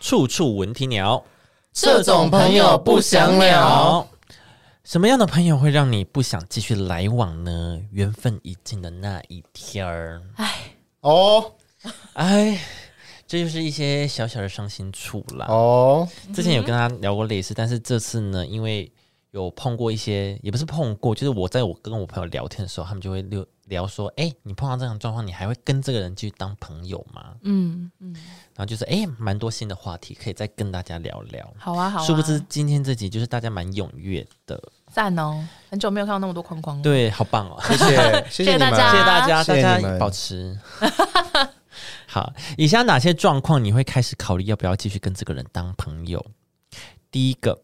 处处闻啼鸟，这种朋友不想了。什么样的朋友会让你不想继续来往呢？缘分已尽的那一天儿，哎哦。哎，这就是一些小小的伤心处啦。哦，之前有跟他聊过类似，但是这次呢，因为有碰过一些，也不是碰过，就是我在我跟我朋友聊天的时候，他们就会聊聊说，哎、你碰到这样的状况，你还会跟这个人继续当朋友吗？嗯嗯，然后就是，哎、蛮多新的话题可以再跟大家聊聊。好啊好啊。殊不知今天这集就是大家蛮踊跃的，赞哦，很久没有看到那么多框框了。对，好棒哦！谢谢谢，谢谢大家谢谢大家，谢谢大家保持。好，以下哪些状况你会开始考虑要不要继续跟这个人当朋友？第一个，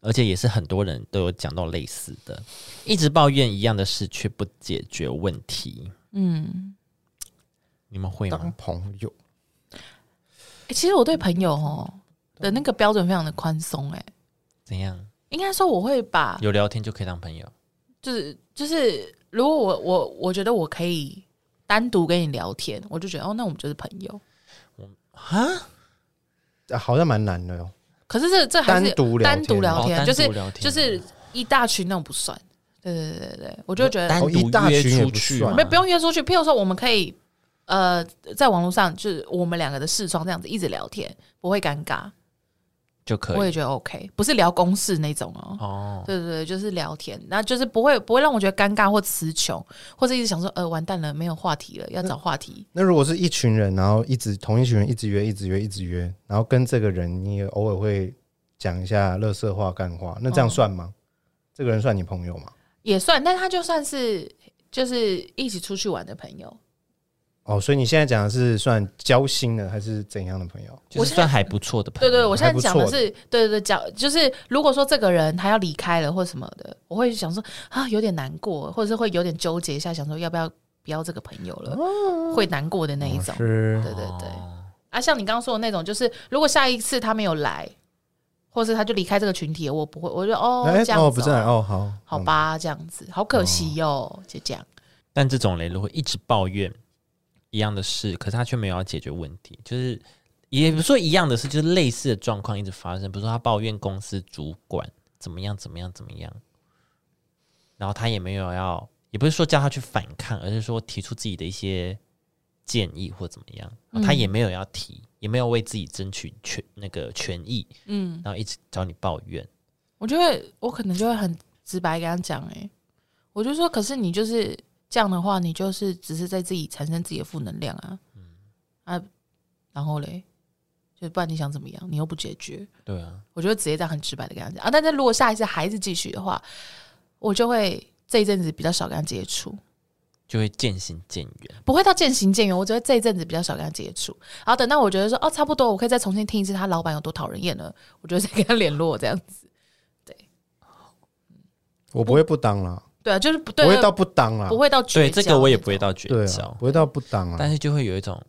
而且也是很多人都有讲到类似的，一直抱怨一样的事却不解决问题，嗯，你们会当吗？朋友欸其实我对朋友哦的那个标准非常的宽松，哎，怎样？应该说我会把有聊天就可以当朋友？就是就是，如果我我我觉得我可以单独跟你聊天，我就觉得哦，那我们就是朋友。啊？啊好像蛮难的哦。可是这这还是单独聊天单独聊天，哦就是就是一大群那种不算。对对对对对，我就觉得单独约大群出去没不用约出去。譬如说，我们可以呃，在网络上就是我们两个的视窗这样子一直聊天，不会尴尬，就可以我也觉得 OK，不是聊公事那种哦。哦。对对对，就是聊天，然后就是不会不会让我觉得尴尬或词穷，或者一直想说呃完蛋了没有话题了，要找话题。那如果是一群人，然后一直同一群人一直约，一直约，一直约，然后跟这个人你也偶尔会讲一下乐色话、干话，那这样算吗？这个人算你朋友吗？也算，但他就算是就是一起出去玩的朋友，哦，所以你现在讲的是算交心的还是怎样的朋友？就是算还不错的朋友。对对，我现在讲的是，对对对，讲就是如果说这个人他要离开了或什么的，我会想说啊，有点难过，或者是会有点纠结一下，想说要不要不要这个朋友了，会难过的那一种。对对对，哦啊，像你刚刚说的那种，就是如果下一次他没有来，或是他就离开这个群体，我不会，我就哦哎这样子、哦，不是哦，好，好吧，这样子，好可惜哟、就这样。但这种人如果一直抱怨一样的事，可是他却没有要解决问题，就是也不说一样的事，就是类似的状况一直发生。比如说他抱怨公司主管怎么样怎么样怎么样，然后他也没有要，也不是说叫他去反抗，而是说提出自己的一些建议或怎么样，他也没有要提，也没有为自己争取权那个权益，嗯，然后一直找你抱怨。我就会，我可能就会很直白跟他讲，哎，我就说，可是你就是这样的话，你就是只是在自己产生自己的负能量啊，啊，然后嘞，就不然你想怎么样？你又不解决，对啊，我觉得直接这样很直白的跟他讲啊。但是如果下一次还是继续的话，我就会这一阵子比较少跟他接触，就会渐行渐远。不会到渐行渐远，我只会这一阵子比较少跟他接触。然后等到我觉得说哦差不多，我可以再重新听一次他老板有多讨人厌了，我就会再跟他联络这样子。对我不会不当啦，对啊，就是不对，不会到不当啊。不，会到绝对这个我也不会到绝对交。啊，，不会到不当啊。但，是就会有一种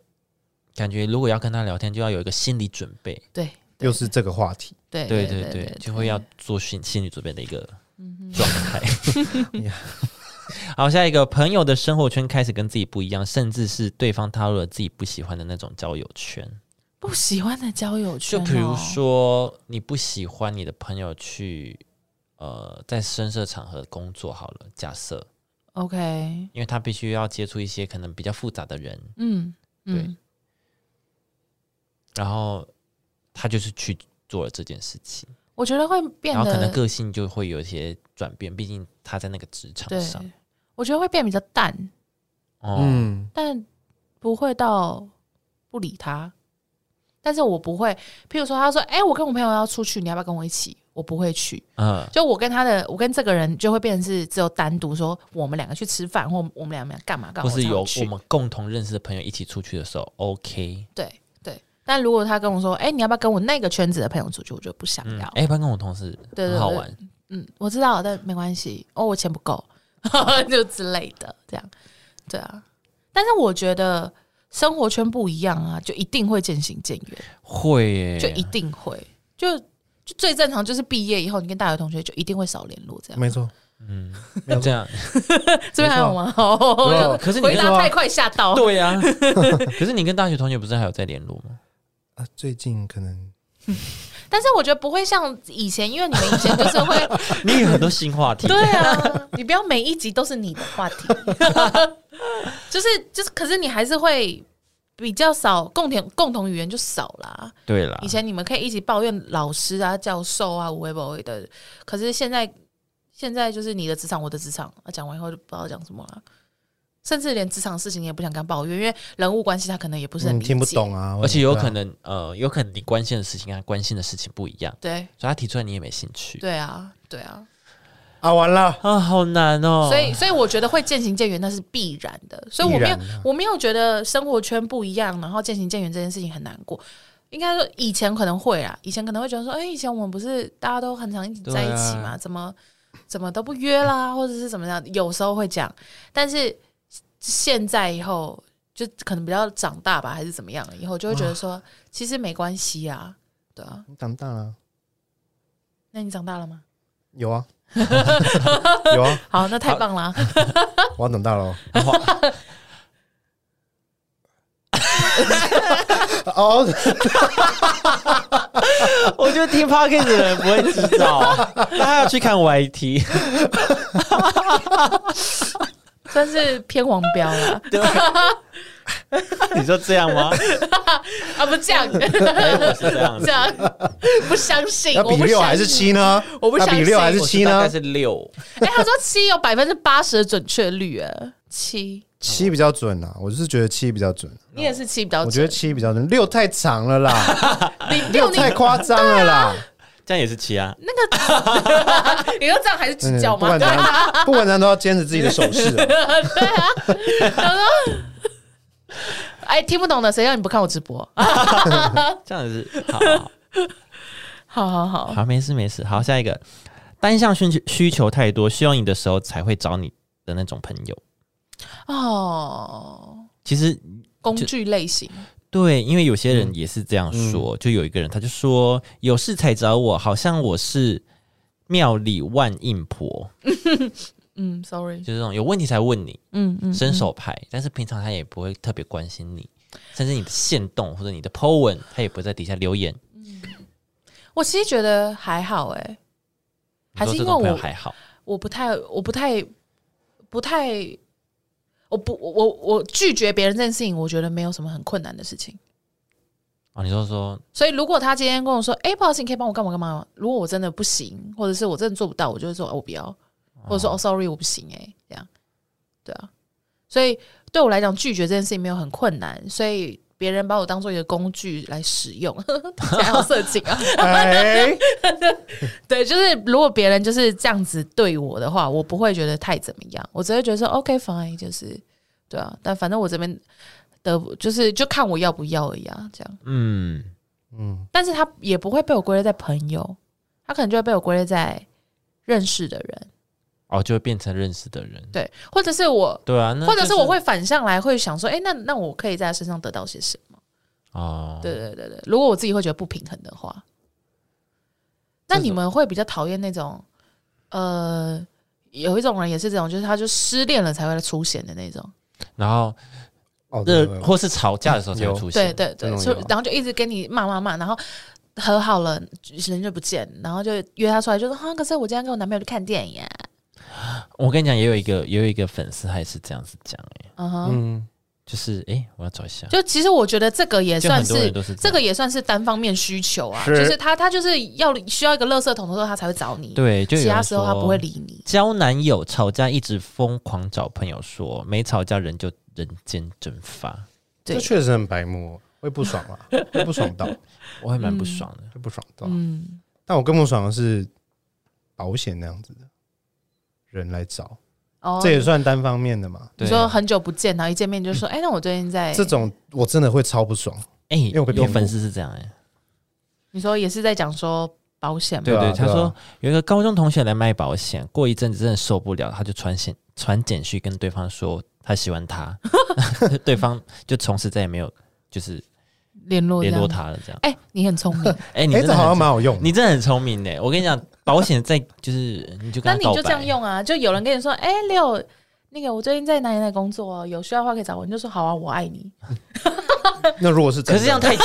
感觉，如果要跟他聊天，就要有一个心理准备。对又是这个话题，对对对对对，就会要做心心理准备的一个嗯状态。好，下一个朋友的生活圈开始跟自己不一样，甚至是对方踏入了自己不喜欢的那种交友圈。不喜欢的交友圈、哦，就比如说，你不喜欢你的朋友去呃在深色场合工作，好了，假设，，OK，因为他必须要接触一些可能比较复杂的人，嗯对。嗯，然后他就是去做了这件事情。我觉得会变然后可能个性就会有一些转变，毕竟他在那个职场上。，我觉得会变比较淡，哦，嗯，但不会到不理他。但是我不会，譬如说，他说：“哎、我跟我朋友要出去，你要不要跟我一起？”我不会去。嗯，就我跟他的，我跟这个人就会变成是只有单独说我们两个去吃饭，或我们两个干嘛干嘛，或是有我们共同认识的朋友一起出去的时候，OK。对对。但如果他跟我说：“哎、你要不要跟我那个圈子的朋友出去？”我就不想嗯，要。哎，不要跟我同事对对好玩，嗯，我知道，但没关系。哦，我钱不够，就之类的，这样，对啊。但是我觉得生活圈不一样啊，就一定会渐行渐远，会耶，就一定会，就就最正常就是毕业以后，你跟大学同学就一定会少联络这样。没错，嗯没有这样 这边还有吗？哦，可是你回答太快吓到。对呀、可是你跟大学同学不是还有在联络吗？啊，最近可能但是我觉得不会像以前，因为你们以前就是会，你有很多新话题，对啊，你不要每一集都是你的话题，就是就是，可是你还是会比较少共同共同语言就少啦。对啦以，前你们可以一起抱怨老师啊、教授啊、无微不微的，可是现在现在就是你的职场，我的职场，啊，讲完以后就不知道讲什么了。甚至连职场事情你也不想跟他抱怨，因为人物关系他可能也不是很理解听不。懂啊，而且有可能呃，有可能你关心的事情跟他关心的事情不一样，对所以他提出来你也没兴趣对啊，对啊，啊，完了，啊，好难哦。所以所以我觉得会渐行渐远，那是必然的。所以我没有我没有觉得生活圈不一样，然后渐行渐远这件事情很难过。应该说以前可能会啦，以前可能会觉得说，哎、以前我们不是大家都很常一起在一起嘛，啊怎么怎么都不约啦，或者是怎么样，有时候会这样。但是现在以后就可能比较长大吧，还是怎么样，以后就会觉得说，其实没关系啊，对啊。你长大了，那你长大了吗？有啊，有啊，好，那太棒了啊。我要长大了哦。哦，我觉得听 podcast 的人不会知道，那他要去看 YT。算是偏黄标了 你说这样吗？啊，不这样，哎我是这样 这，样不相信，要比六还是信？七呢？我不相信要比六还是我七呢大概？是六。哎、他说七有百分之八十的准确率，哎，七，七比较准啊，我是觉得七比较准，你也是七比较准，我觉得七比较准，六太长了啦，你六六你太夸张了啦。这样也是七啊，那个，你说这样还是真的指教吗？不管怎样，不管怎样都要坚持自己的手势 哦。哎，听不懂的，谁让你不看我直播？这样子是好好好好好，好，没事没事。好，下一个，单向需求需求太多，需要你的时候才会找你的那种朋友。哦，其实工具类型，对，因为有些人也是这样说，就有一个人他就说有事才找我，好像我是庙里万应婆，嗯，sorry，就是这种有问题才问你，嗯嗯，伸手牌，但是平常他也不会特别关心你，甚至你的线动或者你的 po 文，他也不会在底下留言。我其实觉得还好，哎，还是因为我还好，我不太，我不太，不太，我不，我我我拒绝别人这件事情，我觉得没有什么很困难的事情。啊，你说说，所以，如果他今天跟我说：“哎、不好意思，你可以帮我干嘛干嘛？”如果我真的不行，或者是我真的做不到，我就会说：“哦、我不要。”或者说：“哦，sorry，我不行。”哎，这样，对啊。所以对我来讲，拒绝这件事情没有很困难，所以别人把我当做一个工具来使用，听起来好色情啊！哎，对，就是如果别人就是这样子对我的话，我不会觉得太怎么样，我只会觉得说 OK fine，就是对啊。但反正我这边的就是就看我要不要而已啊，这样。嗯，嗯，但是他也不会被我归类在朋友，他可能就会被我归类在认识的人，哦，就会变成认识的人，对，或者是我，对啊，那或者是我会反向来会想说，哎、那那我可以在他身上得到些什么？哦，对对对对，如果我自己会觉得不平衡的话，那你们会比较讨厌那种，呃，有一种人也是这种，就是他就失恋了才会出现的那种，然后哦，对或是吵架的时候才会出现，对对对，然后就一直跟你骂骂骂，然后和好了人就不见，然后就约他出来，就说哈，可是我今天跟我男朋友去看电影、啊，我跟你讲，也有一个也有一个粉丝，还是这样子讲，哎，嗯就是哎，我要找一下，就其实我觉得这个也算是都是这个也算是单方面需求啊，是。就是他他就是要需要一个垃圾桶的时候，他才会找你，对，就其他时候他不会理你。交男友吵架一直疯狂找朋友说，没吵架人就人间蒸发，这，确实很白目，会不爽啊，会不爽到，我还蛮不爽的。会不爽到。嗯，但我更不爽的是保险那样子的人来找，哦，这也算单方面的嘛？你对说很久不见，然后一见面就说，哎，那我最近在这种我真的会超不爽。哎、为我被骗过有粉丝是这样哎、你说也是在讲说保险嘛？对对，对啊对啊他说有一个高中同学来卖保险，过一阵子真的受不了，他就传简传简讯跟对方说他喜欢他，对方就从此再也没有就是联络联络。他了，这样。哎、你很聪明，哎、你哎，这好像蛮好用。你真的很聪明呢。我跟你讲，保险在就是你就那你就这样用啊。就有人跟你说，哎、六，那个我最近在哪里哪里工作哦，有需要的话可以找我。你就说好啊，我爱你。那如果是真的 可是这样太直，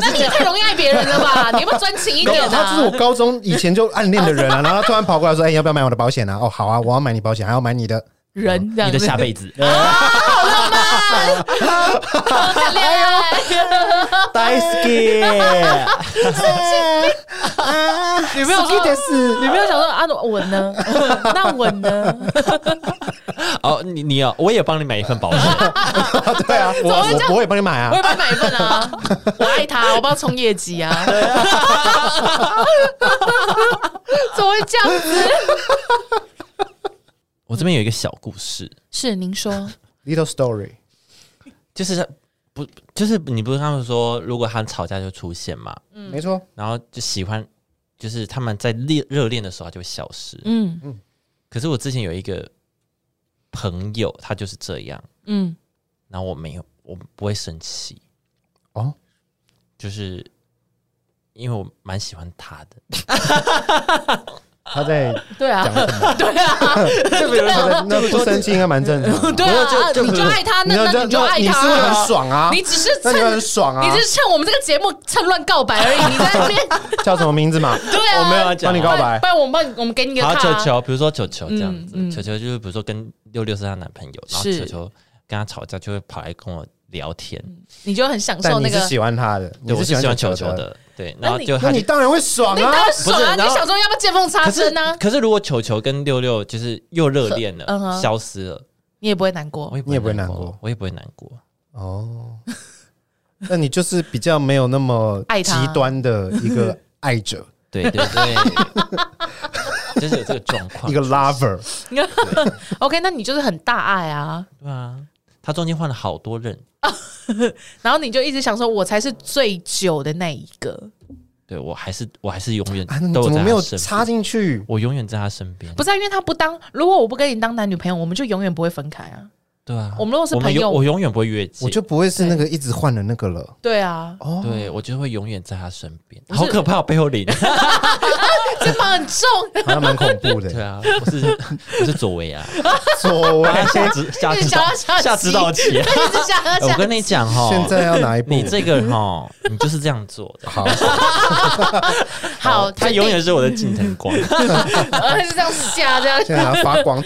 那你也太容易爱别人了吧？你要不要专情一点啊他就是我？高中以前就暗恋的人啊，然后他突然跑过来说：“哎，要不要买我的保险啊？”哦，好啊，我要买你保险，还要买你的。你的人这样子，下辈子。谈恋爱，大好き。女朋友说好きです。女朋友想说啊，我呢？那我呢？哦，你你要，我也帮你买一份保险。对啊，我么会这样我我也帮你买啊我。也帮你买一份啊！我爱他，我帮他冲业绩啊！怎么会这样子？我这边有一个小故事，是您说， Little story， 就是不就是你不是他们说，如果他们吵架就出现嘛，没错。然后就喜欢，就是他们在热热恋的时候他就会消失。嗯可是我之前有一个朋友，他就是这样，嗯，然后我没有，我不会生气，哦，就是因为我蛮喜欢他的。他在对啊，讲什么？对啊，他在那不生气应该蛮正常的。对啊，你就爱他，那那你就爱他你是会他很，爽啊，你只是那你很爽啊。你。只是趁我们这个节目趁乱告白而已，你在那边 叫什么名字嘛？对啊，我没有要讲帮你告白。不然我们帮你，我们给你个好，球球，比如说球球这样子，球球就是比如说跟六六是她男朋友，然后是。球球跟他吵架，就会跑来跟我聊天。你就很享受那个。你是喜欢他的，对，你我是喜欢球球球。的，对，那你然后就他就你当然会爽啊你当！然爽啊！你不是然后想说要不要见缝插可是针呢？可是如果球球跟六六就是又热恋嗯哼了，消失了，你也不会难过我。也你也不会难难过，我也不会难过。哦，那你就是比较没有那么爱他极端的一个 爱者，对对对，就是有这个状况。一个 lover。OK，那你就是很大爱啊，对啊，他中间换了好多任，然后你就一直想说，我才是最久的那一个。对我还是我还是永远都怎么没有在插，进去？我永远在他身边。不是、啊，因为他不当，如果我不跟你当男女朋友，我们就永远不会分开啊。对啊，我们如果是我朋友永我永远不会越界，我就不会是那个一直换的那个了。对啊，哦，对我就会永远在他身边，是好可怕，背后领。肩膀很重。好像蛮恐怖对的。啊，我是我是左维啊，左为下指下指导下下指导棋。一直想要想哎我跟你讲哈，现在要哪一步？你这个哈，你就是这样做的。好，好，他永远是我的近藤光。他是这样下这样。现在要发光。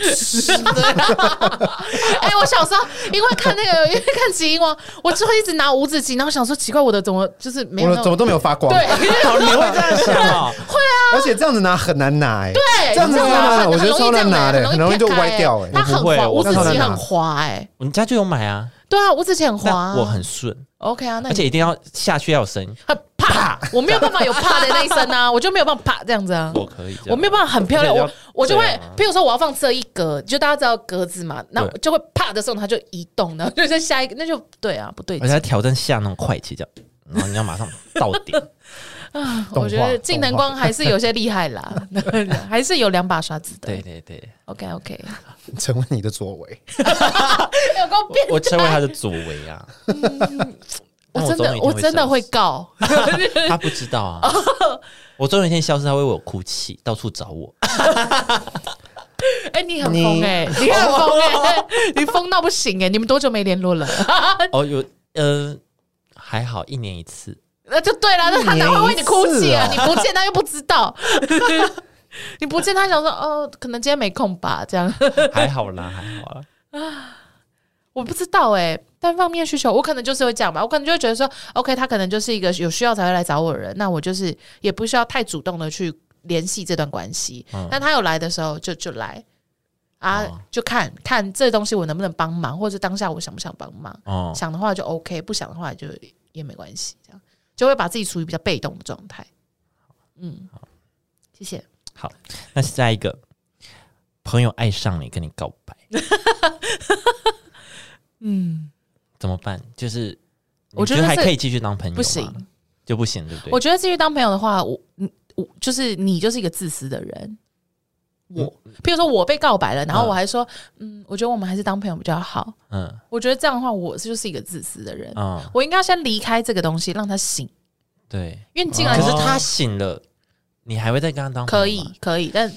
哎、我小时候因为看那个，因为看《奇英王》，我就会一直拿五子棋，然后想说奇怪，我的怎么就是没有怎么都没有发光？对好，你会这样想啊？会啊？而且这样子拿很难拿哎。对，这样子拿我觉得超难拿的很很容易就歪掉哎它很滑，五子棋很滑哎。我们家就有买啊，对啊，五子棋很滑啊，我很顺，OK 啊，那而且一定要下去要有声音，很啪，我没有办法有啪的那一声啊，我就没有办法啪这样子啊。我可以。我没有办法很漂亮，我我就会譬如说我要放这一格，就大家知道格子嘛，那对就会啪的时候它就移动，然后就在下一个，那就对啊，不对劲而且还挑战下那种快棋这样，然后你要马上到点。啊。我觉得晋南光还是有些厉害啦，还是有两把刷子的。对对对，，OK OK，成为你的左为。有够变我成为他的左为啊。但我真的我真的会告，他不知道啊。我总有一天消失，他会为我哭泣，到处找我。哎，你很疯哎，你很疯哎，你疯到不行哎，你们多久没联络了？哦，有呃，还好一年一次。那就对了，那他哪会为你哭泣啊？一你不见他又不知道，你不见他想说哦，可能今天没空吧，这样 还好啦，还好啦。啊 我不知道哎、单方面需求，我可能就是会这样吧，我可能就会觉得说，OK，他可能就是一个有需要才会来找我的人，那我就是也不需要太主动的去联系这段关系。嗯那他有来的时候就就来啊，哦就看看这东西我能不能帮忙，或者当下我想不想帮忙，哦，想的话就 OK，不想的话就也没关系，这样就会把自己处于比较被动的状态。嗯，谢谢。好，那下一个朋友爱上你，跟你告白，嗯，怎么办？就是我觉得还可以继续当朋友不行，就不行，对不对？我觉得继续当朋友的话，我嗯我就是你就是一个自私的人。我，譬如说我被告白了，然后我还说，嗯，我觉得我们还是当朋友比较好。嗯我觉得这样的话，我就是一个自私的人，嗯，我应该要先离开这个东西，让他醒，对。因为你进来可是他醒了，你还会再跟他当朋友可以吗？可以，但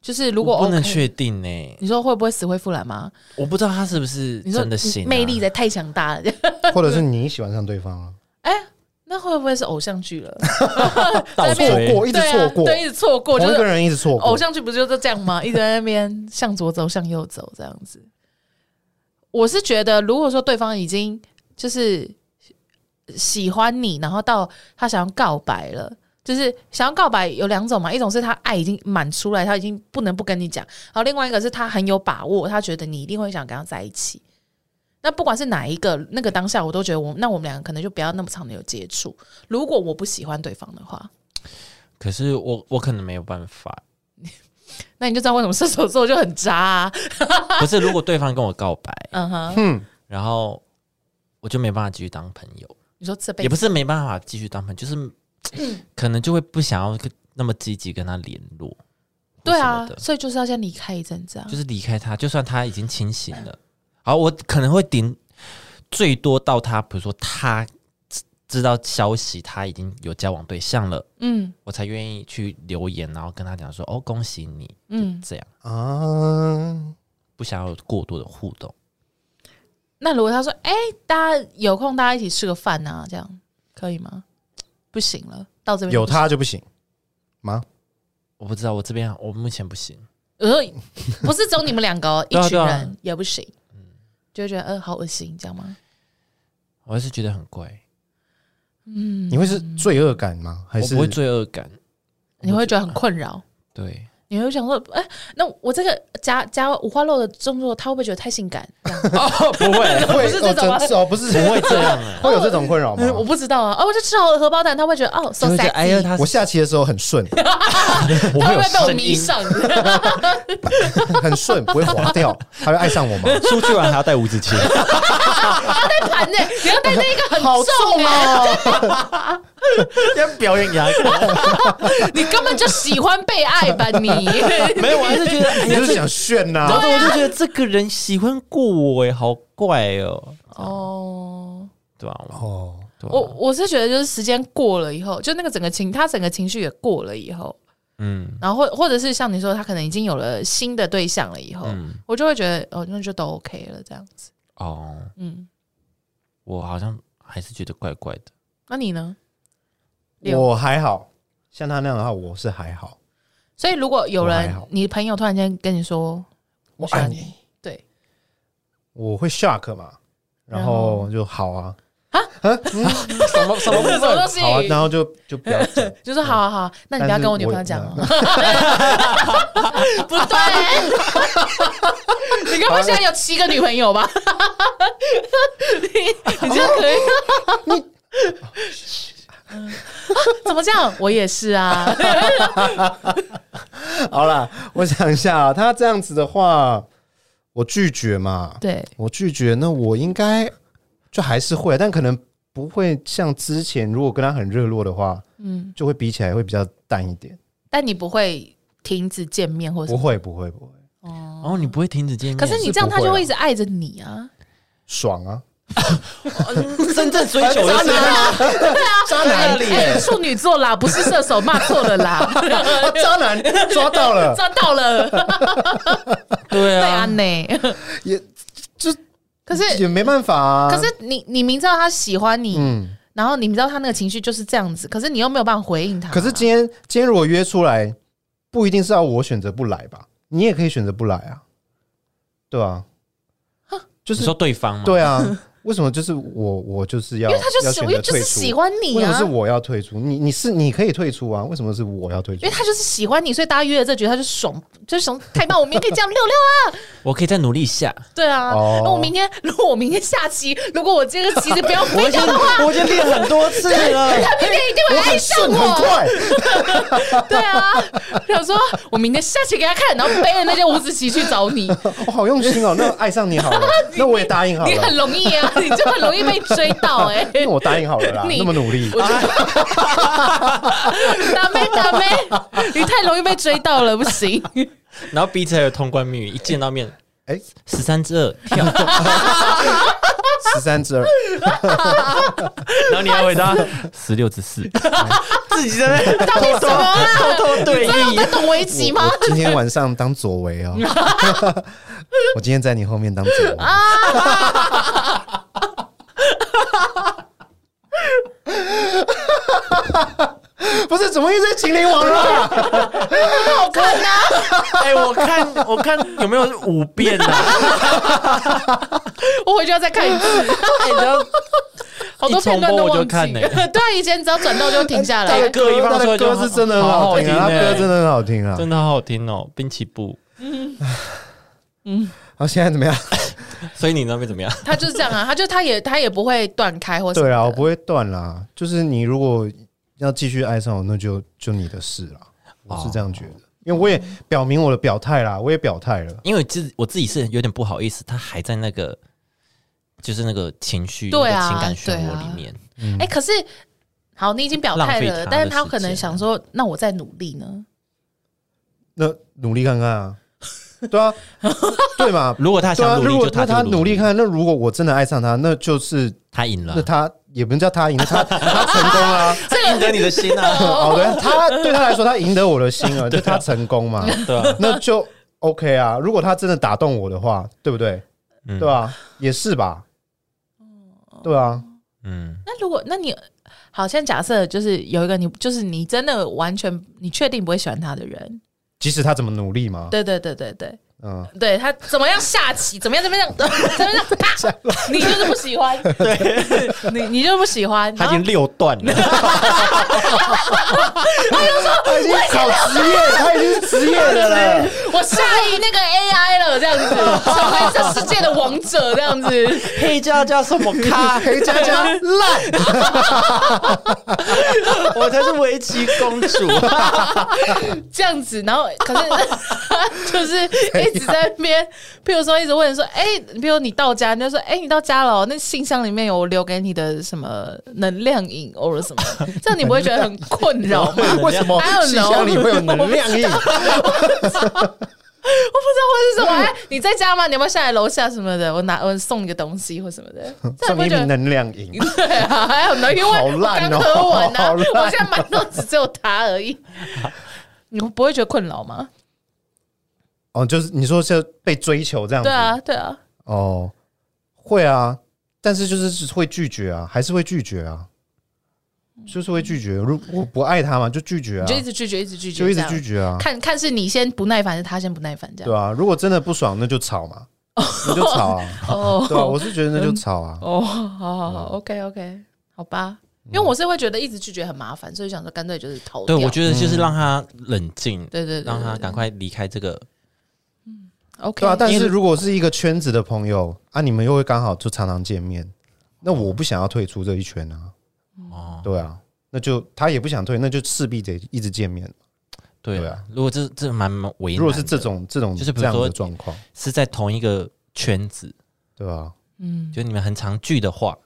就是如果我不能 OK 确定呢、你说会不会死灰复燃吗？我不知道他是不是你说真的醒、啊，魅力在太强大了，或者是你喜欢上对方了啊？那会不会是偶像剧了？倒错追过，一直对啊错过，对，一直错过，就是同一个人一直错过偶。像剧不就是这样吗？一直在那边向左走，向右走这样子。我是觉得，如果说对方已经就是喜欢你，然后到他想要告白了。就是想要告白有两种嘛，一种是他爱已经满出来，他已经不能不跟你讲；然后另外一个是他很有把握，他觉得你一定会想跟他在一起。那不管是哪一个，那个当下我都觉得我那我们两个可能就不要那么长的有接触。如果我不喜欢对方的话，可是我我可能没有办法，那你就知道为什么射手座就很渣、啊。不是如果对方跟我告白，嗯哼，嗯，然后我就没办法继续当朋友，你说这辈子也不是没办法继续当朋友，就是可能就会不想要那么积极跟他联络，对啊所以就是要先离开一阵子啊。就是离开他，就算他已经清醒了，好，我可能会顶最多到他，比如说他知知道消息，他已经有交往对象了，嗯。我才愿意去留言，然后跟他讲说，哦，恭喜你，嗯，这样。啊，不想要有过多的互动。那如果他说，哎、大家有空大家一起吃个饭啊，这样可以吗？不行了，到这边有。他就不行吗？我不知道，我这边我目前不行。呃不是只有你们两个哦，一群人也不行，就会觉得呃好恶心，这样吗？我还是觉得很怪，嗯，你会是罪恶感吗？还是我不会罪恶感。你会觉得很困扰，对，你会想说，哎、那我这个加加五花肉的动作，他会不会觉得太性感？这样哦，不会，会不是这种吗哦不是不会这样啊。会有这种困扰吗？我不知道啊，哦，我就吃好了荷包蛋，他会觉得哦，so sexy，哎呀，他我下棋的时候很顺，他会不会被我迷上？很顺，不会滑掉，他会爱上我吗？出去玩还要带五子棋，盘呢？你要带那个很重哦！要表演牙膏。你根本就喜欢被爱吧 你？没有，我还是觉得，你就是想炫呐、然后我就觉得这个人喜欢过我，哎，好怪哦，哦，对吧？哦，对吧我我是觉得就是时间过了以后，就那个整个情，他整个情绪也过了以后，嗯然后或或者是像你说，他可能已经有了新的对象了以后，嗯，我就会觉得哦，那就都 OK 了这样子。哦，嗯，我好像还是觉得怪怪的。那你呢？六。我还好，像他那样的话，我是还好。所以如果有人你朋友突然间跟你说我爱你，对，我会 shock 嘛，然然后？就好啊，什么？什么什么东西？好啊，然后就就不要讲。就说好好好，那你不要跟我女朋友讲哦。不对，你该不会现在有七个女朋友吧？你你这样可以？你 怎么这样？我也是啊。好啦，我想一下啊，他这样子的话，我拒绝嘛，对，我拒绝，那我应该就还是会，但可能不会像之前，如果跟他很热络的话，嗯，就会比起来会比较淡一点。但你不会停止见面或者不会，不会，不会，哦，你不会停止见面？可是你这样，他就会一直爱着你啊。爽啊！真正追求的是 渣男，哎，处女座啦，不是射手，骂错了啦，渣男抓到了，抓到了，对对啊啊，，呢。也就可是也没办法啊。可是你你明知道他喜欢你，嗯，然后你明知道他那个情绪就是这样子，可是你又没有办法回应他。可是今天今天如果约出来，不一定是要我选择不来吧？你也可以选择不来啊，对啊，就是说对方吗？对啊，为什么就是我我就是要因为他就要喜因为就是喜欢你啊为什么是，我要退出？你你是你可以退出啊？为什么是我要退出因为？他就是喜欢你，所以大家约了这局，他就爽，就是爽，太棒，我明天可以这样溜溜啊！我可以再努力一下。对啊，哦那我明天 如果我明天下棋，如果我这个棋子不要我已经飞掉的话，我已经练很多次了。他明天一定会爱上我。快，对啊，想说我明天下棋给他看，然后背着那些五子棋去找你，我好用心哦。那爱上你好了，那我也答应好了你很。容易啊。你就很容易被追到哎、因为我答应好了啦，你那么努力，打妹打妹，你太容易被追到了，不行。然后彼此还有通关密语，一见到面，哎，十三之二跳，十三之二，然后你还回答十六之四，自己在那边到底什么啊？偷偷对弈。懂围棋吗？今天晚上当左围哦，我今天在你后面当左为。不是，怎么一直在秦岭网啊？好看啊！哎、我看我看有没有五遍啊？我回去要再看一次，哎、你知道好多片段都一重播我就忘记。看呢 对啊，以前只要转到就停下来他的。歌一放出来就他的歌是真的很好听啊，他好好听欸歌真的很好听啊。真的好好听哦，滨崎步。好，现在怎么样？所以你那边怎么样？他就是这样啊，他就他也他也不会断开或什么对啊，我不会断啦。就是你如果要继续爱上我，那就就你的事啦。我是这样觉得，因为我也表明我的表态啦，我也表态了。因为自我自己是有点不好意思，他还在那个就是那个情绪、对啊那个情感漩涡里面。哎、可是好，你已经表态了，但是他可能想说，那我再努力呢？那努力看看啊，对啊，对嘛？如果他对啊，想努力，如果就他那他就努力看，那如果我真的爱上他，那就是他赢了那，他也不能叫他赢，他他成功啊。他赢得你的心啊！哦，对，他对他来说，他赢得我的心了，就他成功嘛，对啊，那就 OK 啊。如果他真的打动我的话，对不对？嗯对吧？也是吧？对啊，嗯，那如果那你好，像假设就是有一个你，就是你真的完全你确定不会喜欢他的人，即使他怎么努力吗，对对对对对，嗯，对他怎么样下棋，怎么样怎么样怎么样，啪，你就是不喜欢，对，你你就是不喜欢，他已经六段了，他就说他已经考职业，他已经是职业的了。我下一那个 AI 了，这样子成为这世界的王者，这样子。黑加加什么咖？黑加加烂，我才是围棋公主。这样子，然后可是就是一直在那边，譬如说一直问说，哎、比如你到家，你就说，哎、你到家了哦、那信箱里面有我留给你的什么能量饮或者什么，这样你不会觉得很困扰吗？为什么信箱里会有能量饮？我不知道会是什么，哎，你在家吗？你要不要下来楼下什么的？我拿我送你个东西或什么的，这样会觉得？能量饮，对啊，还有呢，因为刚喝完呢、好烂我现在满肚子只有它而已。你不会觉得困扰吗？哦，就是你说是被追求这样子，对啊，对啊，哦，会啊，但是就是会拒绝啊，还是会拒绝啊，就是会拒绝。如我不爱他嘛，就拒绝啊你就，一直拒绝，一直拒绝，就一直拒绝啊，看看是你先不耐烦，还是他先不耐烦，这样。对啊。如果真的不爽，那就吵嘛，那就吵啊，哦对啊，我是觉得那就吵啊，哦，好好好，OK OK，好吧。因为我是会觉得一直拒绝很麻烦，所以想说干脆就是逃对，我觉得就是让他冷静，对对对，让他赶快离开这个。OK。对啊。但是如果是一个圈子的朋友啊，你们又会刚好就常常见面，那我不想要退出这一圈啊，哦，对啊，那就他也不想退，那就势必得一直见面。对啊如果这这蛮蛮为难，如果是这种这种这样就是比如说的状况，是在同一个圈子，对啊？嗯就你们很常聚的话，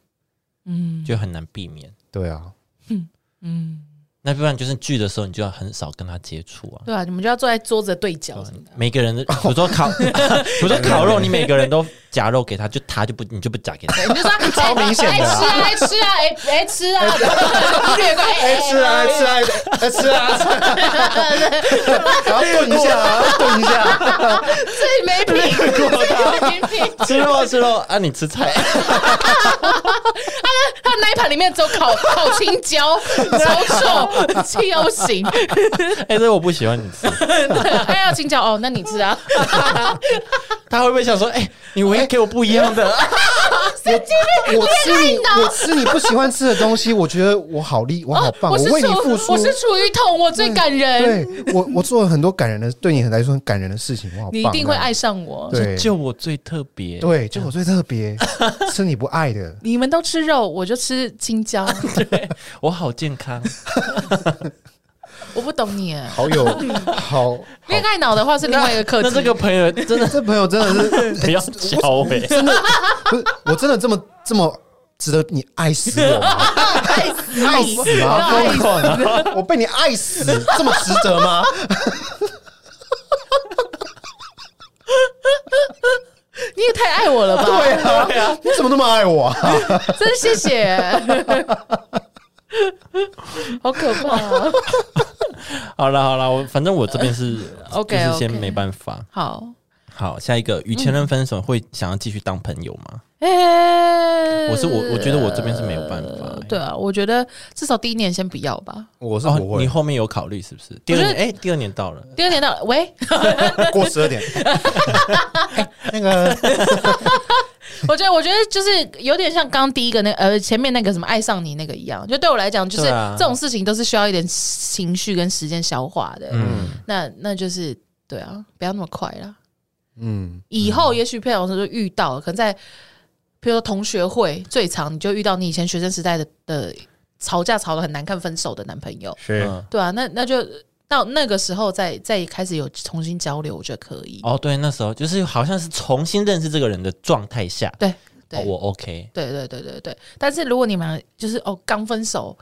嗯就很难避免。对啊，嗯嗯，那不然就是聚的时候，你就要很少跟他接触啊。对啊，你们就要坐在桌子的对角什么的。每个人的，比如说烤，比如说烤肉，你每个人都夹肉给他，就他就不，你就不夹给他。你就说超明显的啊哎吃啊，哎吃啊，哎哎吃啊，略过哎哎，吃啊，哎吃啊，哎吃啊，然后顿一下啊，顿一下，最没品，最没品。吃肉啊吃肉啊，你吃菜，他他那一盘里面只有烤烤青椒，超臭，气到不行。哎，这我不喜欢你吃。哎要青椒哦，那你吃啊。他会不会想说，哎，你唯一给我不一样的？我吃你，我吃你不喜欢吃的东西，我觉得我好厉，我好棒，我为你付出我。是厨余桶，我最感人。对我，我做了很多感人的，对你来说很感人的事情，我好棒。你一定会爱上我。对，就我最特别。对，就我最特别，吃你不爱的，你们都吃肉，我就吃青椒。对我好健康。我不懂你，哎好有好，恋爱脑的话是另外一个课题。那这个朋友真的这朋友真的是 不要教哎、不是我真的这么这么值得你爱死我吗？爱死爱死吗？爱死疯狂啊！我被你爱死，这么值得吗？你也太爱我了吧？对啊，你怎么那么爱我啊？真谢谢，好可怕啊。好了好了，我反正我这边是 OK，就是先没办法。好，好，下一个与前任分手会想要继续当朋友吗？哎，我是我我觉得我这边是没有办法欸对啊，我觉得至少第一年先不要吧。哦我是不，会你后面有考虑是不是？第二年哎、第二年到了，第二年到了，喂，过十二点。哎那个 我觉得，我觉得就是有点像刚第一个那呃前面那个什么爱上你那个一样，就对我来讲，就是对啊这种事情都是需要一点情绪跟时间消化的。嗯，那那就是对啊，不要那么快啦。嗯，以后也许佩老师就遇到了，可能在比如说同学会最长，你就遇到你以前学生时代的的吵架吵得很难看、分手的男朋友，是。嗯。对啊，那那就到那个时候再再开始有重新交流，我觉得可以。哦，对，那时候就是好像是重新认识这个人的状态下，对对。哦，我 OK，对对对对对。但是如果你们就是哦刚分手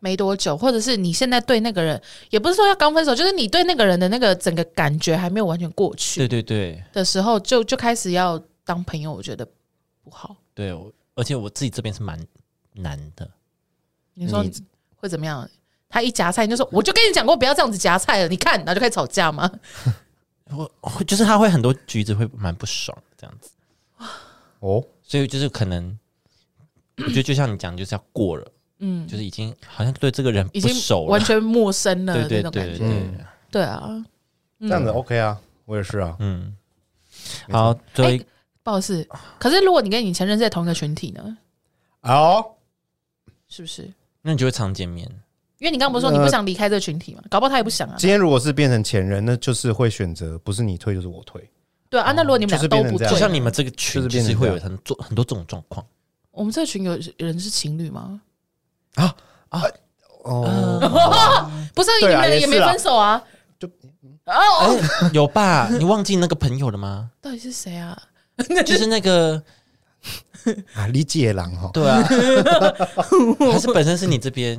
没多久，或者是你现在对那个人，也不是说要刚分手，就是你对那个人的那个整个感觉还没有完全过去对对对的时候，就就开始要当朋友，我觉得不好。对，我而且我自己这边是蛮难的，你说你会怎么样？他一夹菜，你就说我就跟你讲过不要这样子夹菜了，你看，然后就开始吵架吗？我我就是他会很多橘子会蛮不爽这样子，哦，所以就是可能，我觉得就像你讲，就是要过了，嗯，就是已经好像对这个人已经不熟了，完全陌生了对那种感觉。对对对对嗯，对啊，这样子 OK 啊，我也是啊。嗯，没错好，最后一不好意思。可是如果你跟你前任是在同一个群体呢？哦，是不是？那你就会常见面，因为你刚刚不是说你不想离开这个群体嘛？搞不好他也不想啊。今天如果是变成前任，那就是会选择不是你退就是我退。对啊，那如果你们俩都不对，就是变成这样像你们这个群，就是其实变成这样会有很多很多这种状况。我们这个群有人是情侣吗？哦，不是，你对啊们也没是啊。分手啊？就哦，有吧？你忘记那个朋友了吗？到底是谁啊？就是那个，啊，理解狼哈，对啊，还是本身是你这边，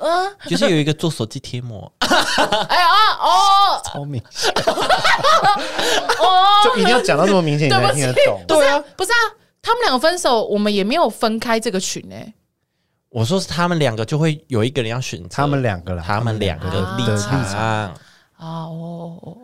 嗯就是有一个做手机贴膜，哎啊哦。超明。显，哦，就一定要讲到这么明显，你才对不听得懂。对啊，不是啊，他们两个分手，我们也没有分开这个群哎。我说是他们两个就会有一个人要选择他们两个啦，他们两个的立场。啊哦，哦哦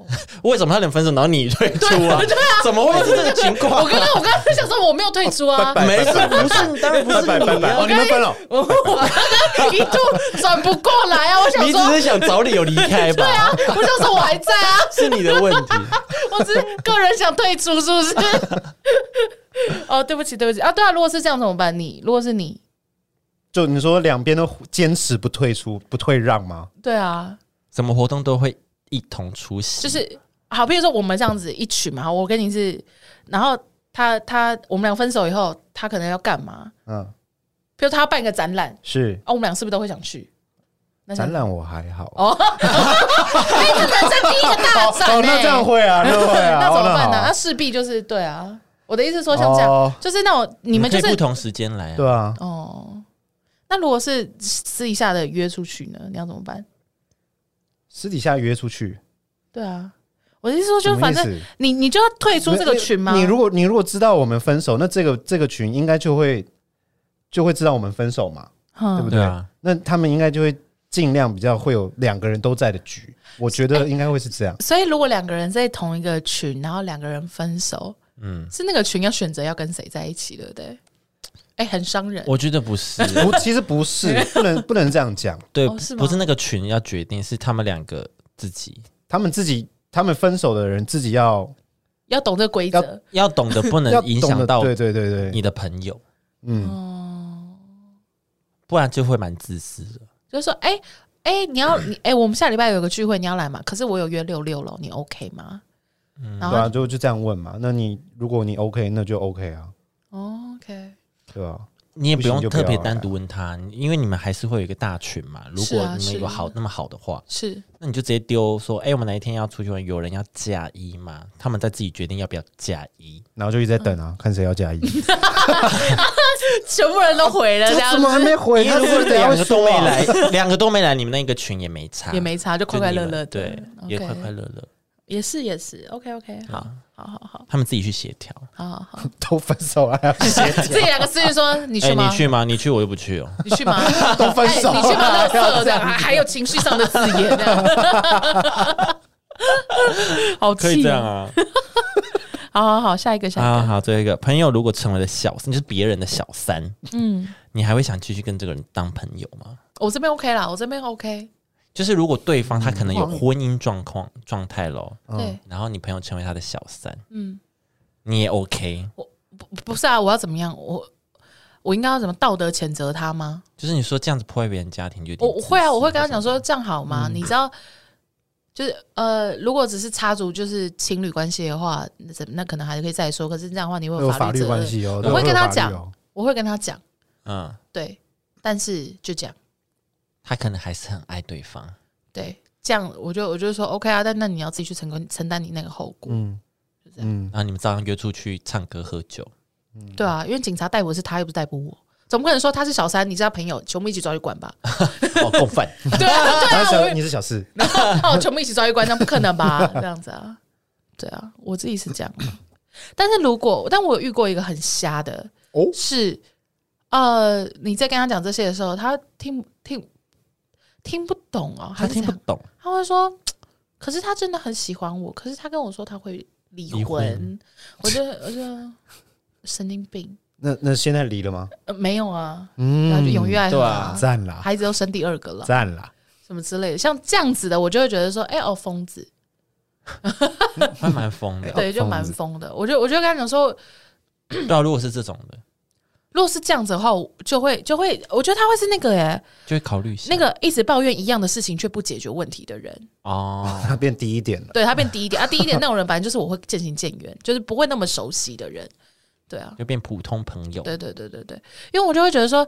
为什么他能分手，然后你退出啊？怎么会是这个情况我况？刚刚我刚刚想说我没有退出啊，拜没事，不是，当然不是拜拜拜拜，哦，你啊，你们分了，我我刚刚一度转不过来啊，我想说你只是想早点有离开吧？对啊，我想说我还在啊，是你的问题。我只是个人想退出，是不是？哦，对不起，对不起啊，对啊，如果是这样怎么办？你如果是你，就你说两边都坚持不退出、不退让吗？对啊，什么活动都会一同出席，就是好，比如说我们这样子一群嘛，我跟你是，然后他他我们俩分手以后，他可能要干嘛？嗯，比如他要办一个展览是啊，我们俩是不是都会想去？那展览我还好。哦，哎，这人生第一个大展哦，那欸这样会啊，那会啊，那怎么办呢？哦那势必就是对啊。我的意思说，像这样，哦就是那种你们就是不同时间来啊。对啊，哦。那如果是私底下的约出去呢？你要怎么办？私底下约出去，对啊，我的意思说，就是反正你你就要退出这个群吗？你如果你如果知道我们分手，那这个这个群应该就会就会知道我们分手嘛，嗯对不对啊，那他们应该就会尽量比较会有两个人都在的局，我觉得应该会是这样。所以如果两个人在同一个群，然后两个人分手，嗯，是那个群要选择要跟谁在一起，对不对？哎、很伤人。我觉得不是，不，其实不是，不能不能这样讲。对，哦是吗不是那个群要决定，是他们两个自己他们自己，他们分手的人自己要要懂这个规则。要懂得不能影响到对对对对，你的朋友，嗯，哦，不然就会蛮自私的。就是说，哎、哎、你要你哎、我们下礼拜有个聚会，你要来吗？可是我有约六六了，你 OK 吗？然后对啊，就就这样问嘛。那你如果你 OK，那就 OK 啊，哦 OK，对啊？你也不用特别单独问他，因为你们还是会有一个大群嘛。如果你们有好那么好的话，是那你就直接丢说，哎、我们哪一天要出去玩，有人要加一吗？他们再自己决定要不要加一。然后就一直在等啊，看谁要加一。全部人都回了，这样他怎么还没回？如果两个都没来，两个都没来，你们那个群也没差，也没差，就快快乐乐对，也快快乐乐，也是也是，OK OK，好啊好好好他们自己去协调。好好好，都分手了，还要 协自己两个私语说你哎、去吗？你去吗？你去，我又不去哦。你去吗？都分手哎你去吗？了，乐色这样，还还有情绪上的字眼，这样，好气可以这样啊。好好好，下一个，下好一个，好，最后一个朋友如果成为了小三，就是别人的小三，嗯，你还会想继续跟这个人当朋友吗？我这边 OK 啦，我这边 OK，就是如果对方他可能有嗯婚姻状况状态咯，对，然后你朋友成为他的小三，嗯，你也 OK，不不是啊，我要怎么样？我我应该要怎么道德谴责他吗？就是你说这样子破坏别人家庭，就我我会啊，我会跟他讲说这样好吗？你知道，就是呃，如果只是插足就是情侣关系的话，那怎那可能还是可以再说。可是这样的话，你会有法律。关系哦。我会跟他讲我会跟他讲，嗯，对，但是就这样，他可能还是很爱对方，对，这样我就我就说 OK 啊，但那你要自己去承担承担你那个后果，嗯这样。嗯，然后你们照样约出去唱歌喝酒，对啊，因为警察逮捕是他，又不是逮捕我。总不可能说他是小三，你是他朋友，全部一起抓去关吧？哦，共犯，对啊，对啊，他是小我你是小四，哦，全部一起抓去关，那不可能吧？这样子啊，对啊，我自己是这样。但是如果，但我有遇过一个很瞎的，哦？是呃，你在跟他讲这些的时候，他听听听不懂哦，他听不懂，他会说，可是他真的很喜欢我，可是他跟我说他会离婚，我就我就神经病，那那现在离了吗？呃，没有啊，嗯然后就永远对啊啊，赞啦，孩子都生第二个了，赞啦，什么之类的，像这样子的，我就会觉得说，哎、哦，疯子，他蛮疯的。对，就蛮疯的。我就我就跟他讲说，对啊，如果是这种的，如果是这样子的话，我就会就会，我觉得他会是那个耶，就会考虑一下。那个一直抱怨一样的事情却不解决问题的人。哦，他变低一点了。对他变低一点。啊，低一点那种人，反正就是我会渐行渐远，就是不会那么熟悉的人。对啊，就变普通朋友。对对对对对，因为我就会觉得说，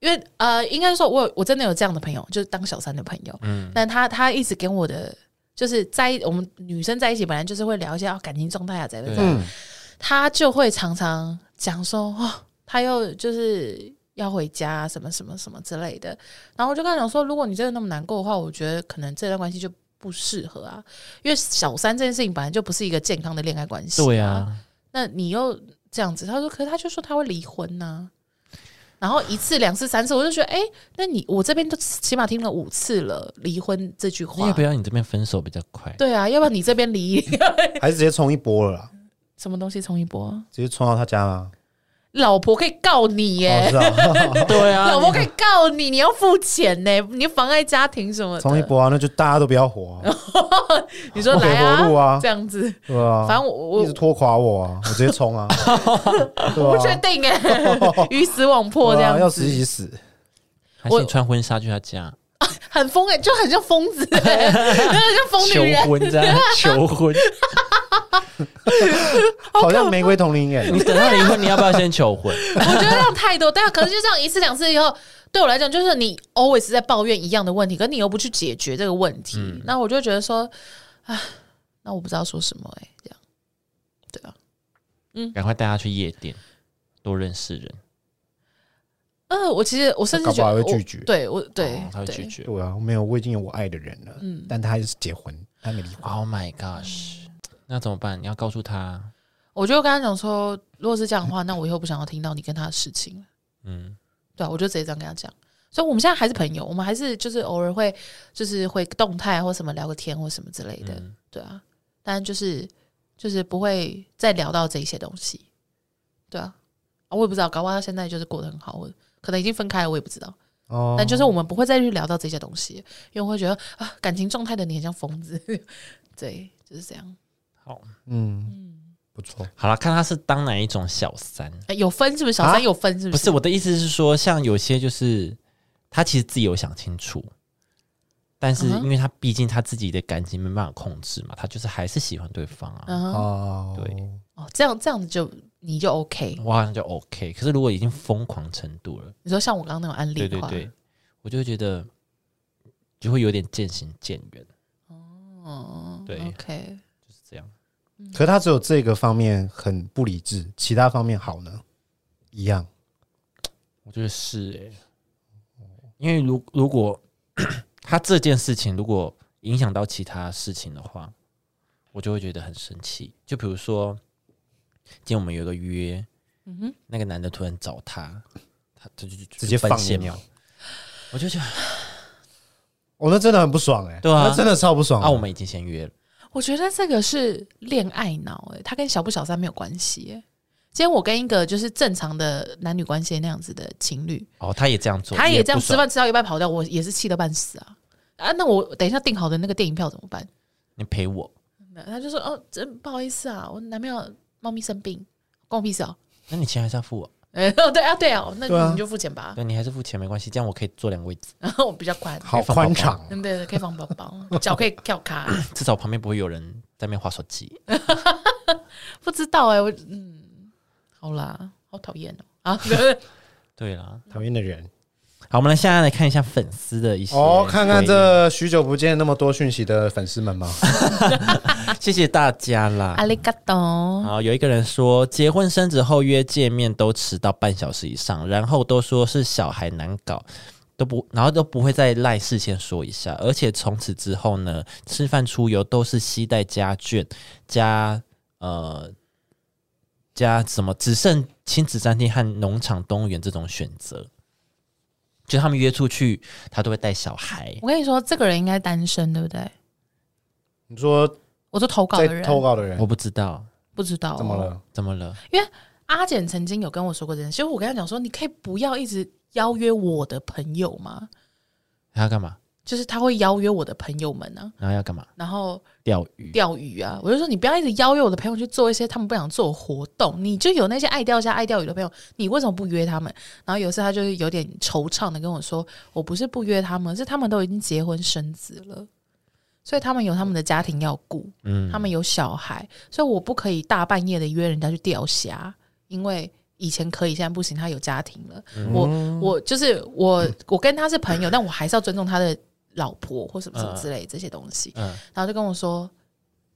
因为呃，应该说我有我真的有这样的朋友，就是当小三的朋友，嗯，但他他一直跟我的就是在我们女生在一起本来就是会聊一下、哦感情状态啊，怎样怎样，嗯，他就会常常讲说，哦，他又就是要回家什么什么什么之类的。然后我就跟他讲说，如果你真的那么难过的话，我觉得可能这段关系就不适合啊，因为小三这件事情本来就不是一个健康的恋爱关系、对啊，那你又这样子，他说，可是他就说他会离婚呢、然后一次、两次、三次，我就觉得，哎、那你我这边都起码听了五次了，离婚这句话要不。要你这边分手比较快？对啊，要不然你这边离 还是直接冲一波了啦，什么东西冲一波？直接冲到他家吗？老婆可以告你耶、哦，是啊，对啊，老婆可以告你，你要付钱呢，你妨碍家庭什么的。冲一波啊，那就大家都不要活啊，你说来啊这样子，对啊？反正我我一直拖垮我啊，我直接冲啊，对我不确啊，定哎，鱼死网破这对啊要样子，死一起死，还是你穿婚纱去他家 很疯哎，就很像疯子哎，很像疯求女人。求婚这样 求婚？好像玫瑰同龄眼你，等他离婚，你要不要先求婚？我觉得这样太多，但可是就这样一次两次以后，对我来讲，就是你 always 在抱怨一样的问题，可是你又不去解决这个问题，嗯那我就觉得说，啊，那我不知道说什么哎，这样，对啊，赶快带他去夜店，多认识人。呃，我其实我甚至搞不好觉得我还会拒绝对我对哦他会拒绝。对啊，没有，我已经有我爱的人了，嗯但他还是结婚，他没离婚，Oh my gosh！那怎么办？你要告诉他，我就跟他讲说，如果是这样的话，那我以后不想要听到你跟他的事情了。嗯，对啊，我就直接这样跟他讲。所以我们现在还是朋友，我们还是就是偶尔会就是会动态或什么聊个天或什么之类的，嗯对啊。但就是就是不会再聊到这些东西，对啊。啊，我也不知道，搞不好他现在就是过得很好，我可能已经分开了，我也不知道。哦，但就是我们不会再去聊到这些东西，因为我会觉得啊，感情状态的你很像疯子，对，就是这样。好，嗯，不错，好了，看他是当哪一种小三。哎有分是不是？小啊三有分是不是？不是我的意思是说，像有些就是他其实自己有想清楚，但是因为他毕竟他自己的感情没办法控制嘛，他就是还是喜欢对方啊。哦，对哦，这样这样子就你就 OK。我好像就 OK。可是如果已经疯狂程度了，你说像我刚刚那种案例的话，对对对，我就会觉得就会有点渐行渐远，哦，对，OK，就是这样。可是他只有这个方面很不理智，其他方面好呢？一样。我觉得是哎、因为如如果他这件事情如果影响到其他事情的话，我就会觉得很生气。就比如说，今天我们有个约，嗯哼，那个男的突然找他，他他就直接放线尿，我就觉得我、那真的很不爽哎、对啊。那真的超不爽。的啊，我们已经先约了，我觉得这个是恋爱脑，哎，他跟小不小三没有关系，哎。今天我跟一个就是正常的男女关系那样子的情侣，哦，他也这样做，他也这样，吃饭吃到一半跑掉，我也是气得半死啊！啊，那我等一下订好的那个电影票怎么办？你陪我，那他就说：“哦，真不好意思啊，我男朋友猫咪生病，关我屁事哦。那你钱还是要付我，哎，哦，对啊，对啊，那你就付钱吧，对你还是付钱没关系，这样我可以坐两个位置，然 后我比较宽，好宽敞，对对对，可以放包包，脚可以跳卡。至少旁边不会有人在那边划手机。不知道哎、我嗯，好啦，好讨厌哦啊！对啦，讨厌的人。好，我们来现在来看一下粉丝的一些哦，看看这许久不见那么多讯息的粉丝们吗？谢谢大家啦。阿里嘎多，好，有一个人说，结婚生子后约见面都迟到半小时以上，然后都说是小孩难搞，都不，然后都不会再赖事先说一下，而且从此之后呢，吃饭出游都是携带家眷加呃加什么，只剩亲子餐厅和农场动物园这种选择。就他们约出去，他都会带小孩。我跟你说，这个人应该单身，对不对？你说我说投稿的在人投稿的人我不知道不知道、怎么？了？怎么了，因为阿简曾经有跟我说过这件事，其实我跟他讲说，你可以不要一直邀约我的朋友吗？他要干嘛？就是他会邀约我的朋友们呢、然后要干嘛？然后钓鱼。钓鱼啊，我就说你不要一直邀约我的朋友去做一些他们不想做的活动，你就有那些爱钓虾、爱钓鱼的朋友，你为什么不约他们？然后有一次他就是有点惆怅的跟我说，我不是不约他们，是他们都已经结婚生子了，所以他们有他们的家庭要顾，嗯他们有小孩，所以我不可以大半夜的约人家去钓虾，因为以前可以，现在不行，他有家庭了。我我就是我，我跟他是朋友，但我还是要尊重他的老婆或什么什么之类这些东西。嗯，然后就跟我说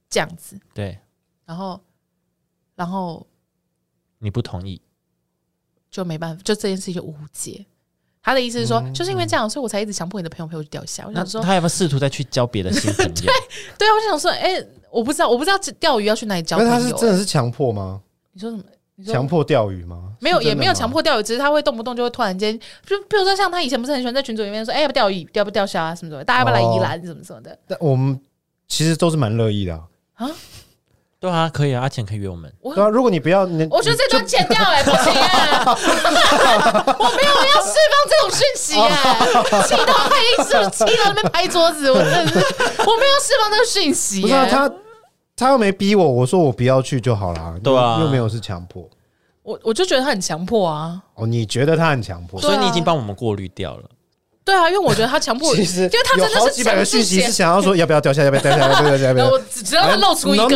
这样子，对然后然后你不同意，就没办法，就这件事情就无解。他的意思是说，就是因为这样，所以我才一直强迫你的朋友陪我去钓虾。我想说，他有没有试图再去交别的新朋友？对啊，我就想说，哎、我不知道，我不知道钓鱼要去哪里交那朋友、他是真的是强迫吗？你说什么？强迫钓鱼吗？没有，也没有吗强迫钓鱼，只是他会动不动就会突然间，就比如说像他以前不是很喜欢在群组里面说，哎、要不要钓鱼，钓不钓虾啊什么什么，大家要不要来宜兰什么什么的。但我们其实都是蛮乐意的啊。对啊，可以啊，阿钱可以约我们。我对啊，如果你不要，你我觉得这段剪掉哎、不行哎、我没有要释放这种讯息哎、气到快一直气到那边拍桌子，我真的是我没有释放这个讯息、不是他他又没逼我，我说我不要去就好啦。对啊又又没有是强迫。我我就觉得他很强迫啊，哦，你觉得他很强迫？所以你已经帮我们过滤掉了。对啊，因为我觉得他强迫，其实因为他真的是有好几百个强制写讯息是想要说要不要掉下，要不要掉下，要不要掉下，要不然要 我只只要他露出一个，？No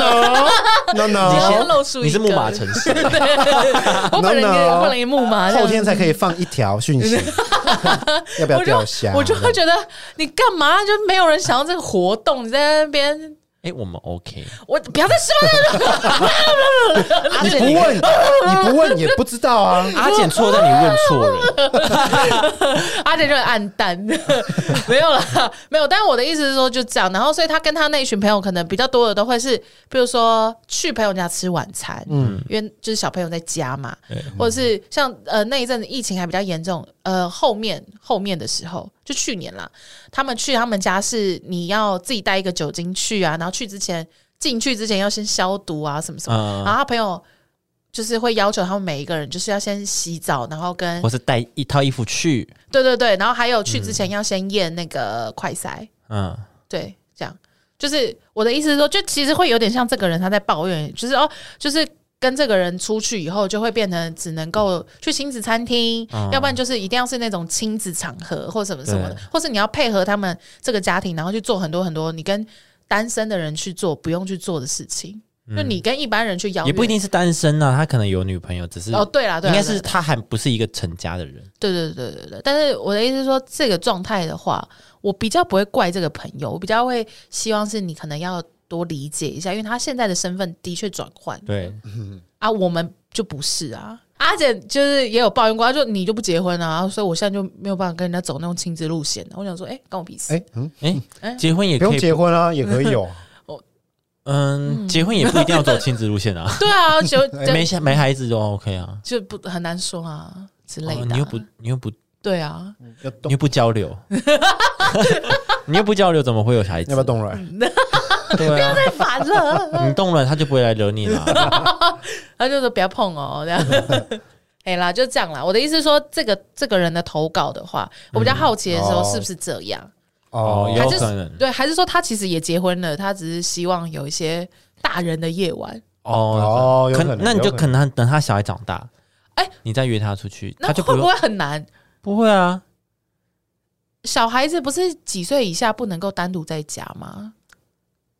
只 No 让他 No，露出一个，你是木马城市，我本人也 No, no 我本人也木马，后天才可以放一条讯息，要不要掉下？我就会觉得你干嘛？就没有人想要这个活动，你在那边，哎，我们 OK，我不要再释放了。你不问，你不问也不知道啊。阿简错在你问错了。阿姐就很暗淡，没有了，没有。但是我的意思是说，就这样。然后，所以他跟他那一群朋友可能比较多的都会是，比如说去朋友家吃晚餐，嗯，因为就是小朋友在家嘛，或者是像呃那一阵子疫情还比较严重，呃后面后面的时候，就去年啦，他们去他们家是你要自己带一个酒精去啊，然后去之前进去之前要先消毒啊什么什么，嗯然后他朋友。就是会要求他们每一个人就是要先洗澡，然后跟或是带一套衣服去，对对对，然后还有去之前要先验那个快筛，嗯，对，这样。就是我的意思是说，就其实会有点像这个人他在抱怨，就是哦，就是跟这个人出去以后，就会变成只能够去亲子餐厅，嗯要不然就是一定要是那种亲子场合或什么什么的，或是你要配合他们这个家庭，然后去做很多很多你跟单身的人去做不用去做的事情。就你跟一般人去邀约，也不一定是单身啊，他可能有女朋友，只是哦，对啦，对啦，应该是他还不是一个成家的人。对对对对对，但是我的意思是说，这个状态的话，我比较不会怪这个朋友，我比较会希望是你可能要多理解一下，因为他现在的身份的确转换对，啊，我们就不是啊。阿姐就是也有抱怨过，她说你就不结婚啊，所以我现在就没有办法跟人家走那种亲子路线。我想说，哎、跟我屁事。哎，嗯，哎、哎结婚也不用可以结婚啊，也可以有啊。嗯，结婚也不一定要走亲子路线啊，对啊，就 没小没孩子就 OK 啊。就不很难说啊之类的啊、哦你又不你又不对啊，要，你又不交流，你又不交流，怎么会有孩子？要不要动软？对啊，太烦了。你动了他就不会来惹你了。他就说不要碰哦，这样。哎啦，就这样啦。我的意思是说，这个这个人的投稿的话，我比较好奇的时候哦是不是这样？哦，哦，还是有可能对，还是说他其实也结婚了，他只是希望有一些大人的夜晚？哦哦有可能那你就有可可能等他小孩长大，哎你再约他出去，那他就不用会不会很难？不会啊。小孩子不是几岁以下不能够单独在家吗？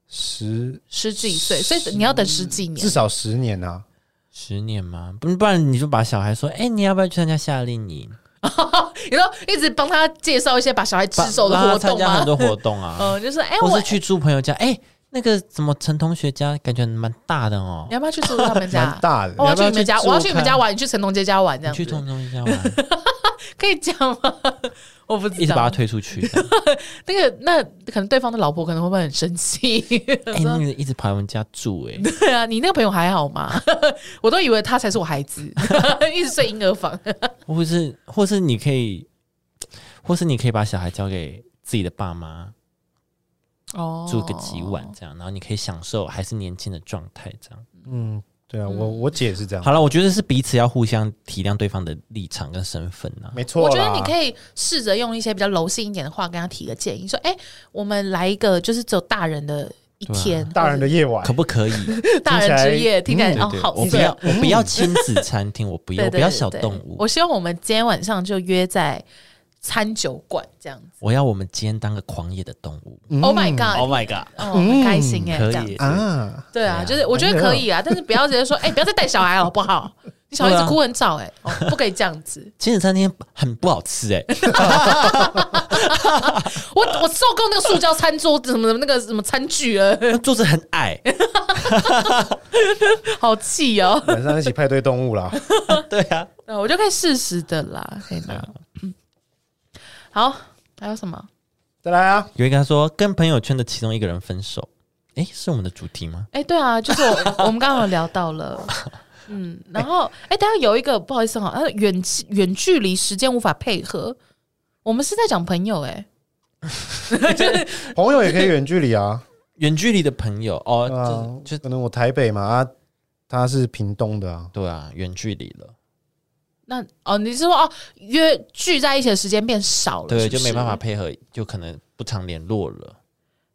十十几岁，所以你要等十几年至。少十年啊。十年吗？不不然你就把小孩说，哎、你要不要去参加夏令营？你说一直帮他介绍一些把小孩吃熟的活动吗？参加很多活动啊，嗯，就是哎，我或是去住朋友家，哎、那个什么陈同学家，感觉蛮大的哦你。要不要去住他们家 蛮？大的哦我要去你们家，我要去你们家玩，你去陈同学家玩这你去陈，同学家玩，可以讲吗？我不知道，一直把他推出去。那个那可能对方的老婆可能会不会很生气？哎、那个一直跑我们家住、哎，对啊，你那个朋友还好吗？我都以为他才是我孩子，一直睡婴儿房。或是或是你可以，或是你可以把小孩交给自己的爸妈哦住个几晚，这样，然后你可以享受还是年轻的状态，这样。嗯，对啊，我我姐是这样，好了，我觉得是彼此要互相体谅对方的立场跟身份啊。没错。我觉得你可以试着用一些比较柔性一点的话跟他提个建议，说：“哎、我们来一个就是只有大人的一天，大人的夜晚。可不可以？大人之夜，听起来哦好色我不要，我不要亲子餐厅，我不要，我不要小动物，我希望我们今天晚上就约在餐酒馆这样子。我要我们今天当个狂野的动物。Oh my god！Oh my god！哦，很开心哎、可这样以啊，对啊，就是我觉得可以啊，但是不要直接说，哎、不要再带小孩了，好不好？你小孩子哭很早、哎、哦，不可以这样子。亲子餐厅很不好吃哎、我我受够那个塑胶餐桌什么的那个什么餐具了，桌子很矮。好气哦。晚上一起派对动物啦。对啊，对，我就可以适时的啦，可以吗？嗯，好，还有什么？再来啊，有一个他说跟朋友圈的其中一个人分手，哎、是我们的主题吗？哎、对啊，就是我 我们刚刚有聊到了，嗯，然后哎、等一下有一个不好意思哈，他远远距离时间无法配合，我们是在讲朋友哎、朋友也可以远距离啊。远距离的朋友哦，啊就就可能我台北嘛，啊，他是屏东的啊。对啊，远距离了，那哦，你是说哦约聚在一起的时间变少了，对，是不是就没办法。配合，就可能不常联络了。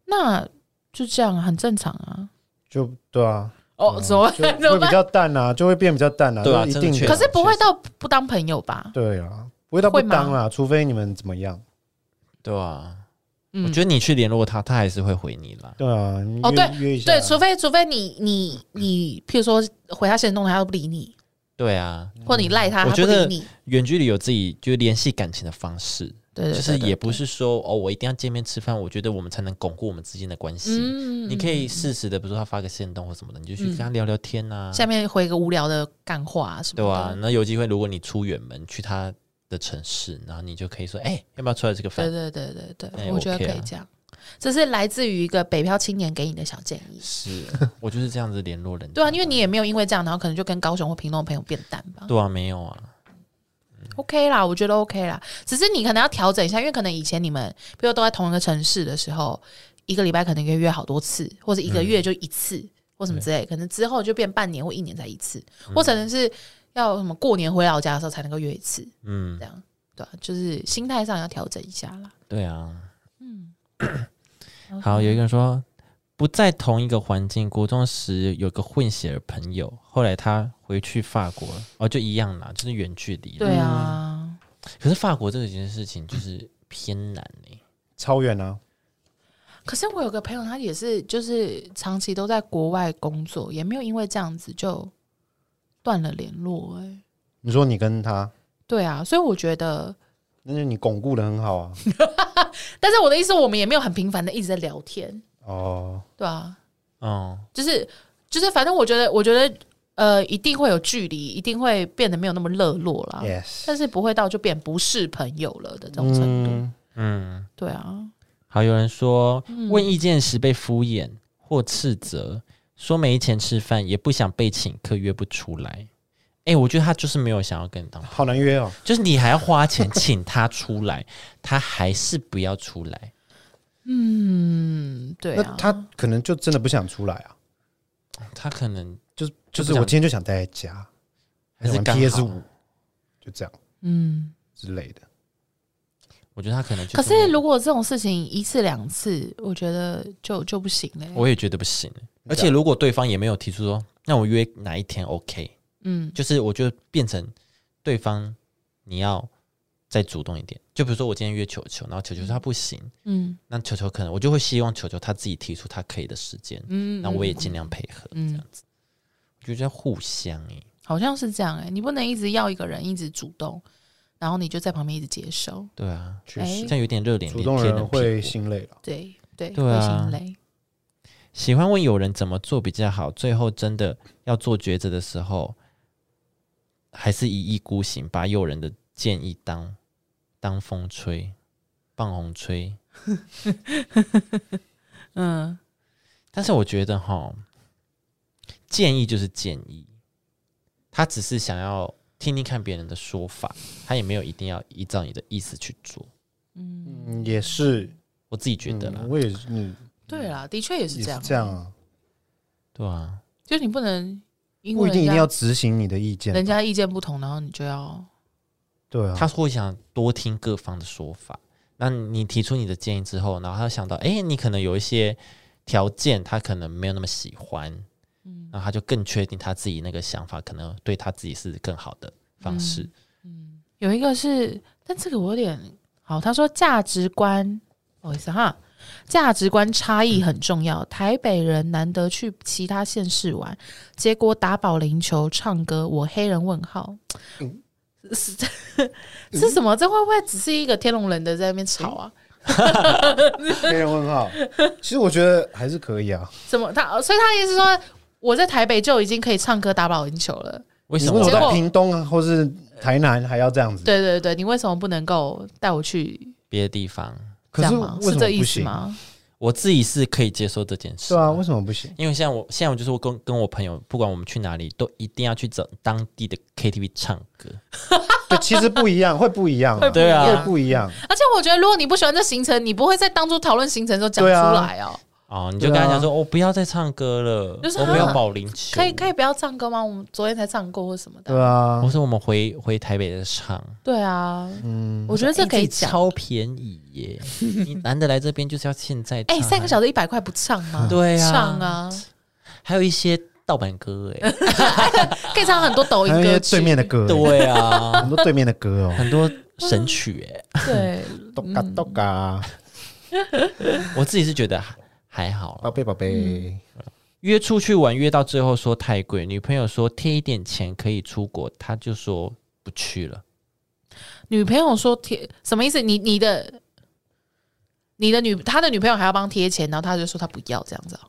那就这样啊，很正常啊。就对啊，哦，嗯怎么就办？怎么？会比较淡啊，就会变比较淡啊，对啊就一定的真的确实可是不会到不当朋友吧？对啊，不会到不会吗当啦，除非你们怎么样。对啊，嗯我觉得你去联络他，他还是会回你啦。对啊，你约哦对约一下，对，除非除非你你你，譬如说回他现实动态，他都不理你，对啊，或你赖他，我觉得。远距离有自己就是联系感情的方式，对对，就是也不是说哦，我一定要见面吃饭，我觉得我们才能巩固我们之间的关系。嗯你可以适时的，比如说他发个线动或什么的，你就去跟他聊聊天呐、下面回个无聊的干话什么的。对啊，那有机会，如果你出远门去他的城市，然后你就可以说，哎、要不要出来吃个饭？对对对对对，哎我觉得可以这样。这是来自于一个北漂青年给你的小建议。是，我就是这样子联络人。对啊，因为你也没有因为这样，然后可能就跟高雄或屏东的朋友变淡吧。对啊，没有啊，OK 啦，我觉得 OK 啦，只是你可能要调整一下，因为可能以前你们比如都在同一个城市的时候，一个礼拜可能可以约好多次，或者一个月就一次，或什么之类，可能之后就变半年或一年才一次，或可能是要什么过年回老家的时候才能够约一次，嗯这，样对、啊，就是心态上要调整一下啦。对啊，嗯。好，有一个人说不在同一个环境，国中时有个混血的朋友，后来他回去法国，哦，就一样啦，就是远距离。对啊，可是法国这件事情就是偏难欸呢、超远啊，可是我有个朋友，他也是就是长期都在国外工作，也没有因为这样子就断了联络、哎，你说你跟他，对啊，所以我觉得，那就你巩固的很好啊。但是我的意思，我们也没有很频繁的一直在聊天，哦，对啊，哦，就是就是，反正我觉得，我觉得呃，一定会有距离，一定会变得没有那么热络啦。yes，但是不会到就变不是朋友了的这种程度。嗯。嗯，对啊，好，有人说嗯。问意见时被敷衍或斥责，说没钱吃饭，也不想被请客，约不出来。哎、我觉得他就是没有想要跟你当朋友，好难约哦。就是你还要花钱请他出来，他还是不要出来。嗯，对那啊，他可能就真的不想出来啊，他可能就是就是我今天就想待在家，玩还是刚 PS 好五，就这样嗯。之类的。我觉得他可能就可是如果这种事情一次两次，我觉得就就不行了。我也觉得不行。而且如果对方也没有提出说，那我约哪一天 OK，嗯就是我觉得变成对方你要再主动一点。就比如说我今天约球球，然后球球说他不行，嗯那球球可能我就会希望球球他自己提出他可以的时间，嗯，那我也嗯尽量配合嗯这样子。我觉得要互相诶、好像是这样哎、你不能一直要一个人一直主动，然后你就在旁边一直接受。对啊，哎确实，这样有点热脸主动贴冷屁人会。心累了。对对，对啊会心累。喜欢问有人怎么做比较好，最后真的要做抉择的时候，还是一意孤行，把友人的建议当当风吹、棒红吹。嗯，但是我觉得哈，建议就是建议，他只是想要听听看别人的说法，他也没有一定要依照你的意思去做。嗯，也是，我自己觉得啦，嗯我也是，嗯，对啦，的确也是也是这样。这样啊，对啊，就是你不能因为不一定一定要执行你的意见。人家意见不同，然后你就要对啊，他会想多听各方的说法。那你提出你的建议之后，然后他想到，哎、你可能有一些条件，他可能没有那么喜欢，嗯然后他就更确定他自己那个想法可能对他自己是更好的方式。嗯有一个是，但这个我有点好。他说价值观，不好意思哈，价值观差异很重要。台北人难得去其他县市玩，结果打保龄球、唱歌，我黑人问号。是是什么？这会不会只是一个天龙人的在那边吵啊？黑人问号。其实我觉得还是可以啊。什么？他所以他意思是说，我在台北就已经可以唱歌、打保龄球了。为什么你为什么结果到屏东啊，或是台南还要这样子？对对对，你为什么不能够带我去别的地方？可是这样吗？为什是这意么不行？思吗？我自己是可以接受这件事对，啊，为什么不行？因为像我现在我就是我跟跟我朋友，不管我们去哪里，都一定要去找当地的 KTV 唱歌。对，其实不一样，会不一样啊，对啊会不一样。而且我觉得，如果你不喜欢这行程，你不会在当初讨论行程的时候讲出来哦。哦，你就跟他讲说，我、不要再唱歌了，就是我们要啊保龄球，可以可以不要唱歌吗？我们昨天才唱过或什么的。对啊。我，说我们回回台北再唱，对啊，嗯，我觉得这可以哎讲。超便宜耶！你难得来这边就是要现在唱，哎，三个小时一百块不唱吗？对啊。唱啊，还有一些盗版歌哎，可以唱很多抖音歌曲。对面的歌，对啊。很，多对面的歌哦，很多神曲哎，对，咚嘎咚嘎，我自己是觉得还还好啦宝贝宝贝，嗯约出去玩，约到最后说太贵，女朋友说贴一点钱可以出国，他就说不去了。女朋友说贴什么意思？你你的你的女他的女朋友还要帮贴钱，然后他就说他不要这样子啊。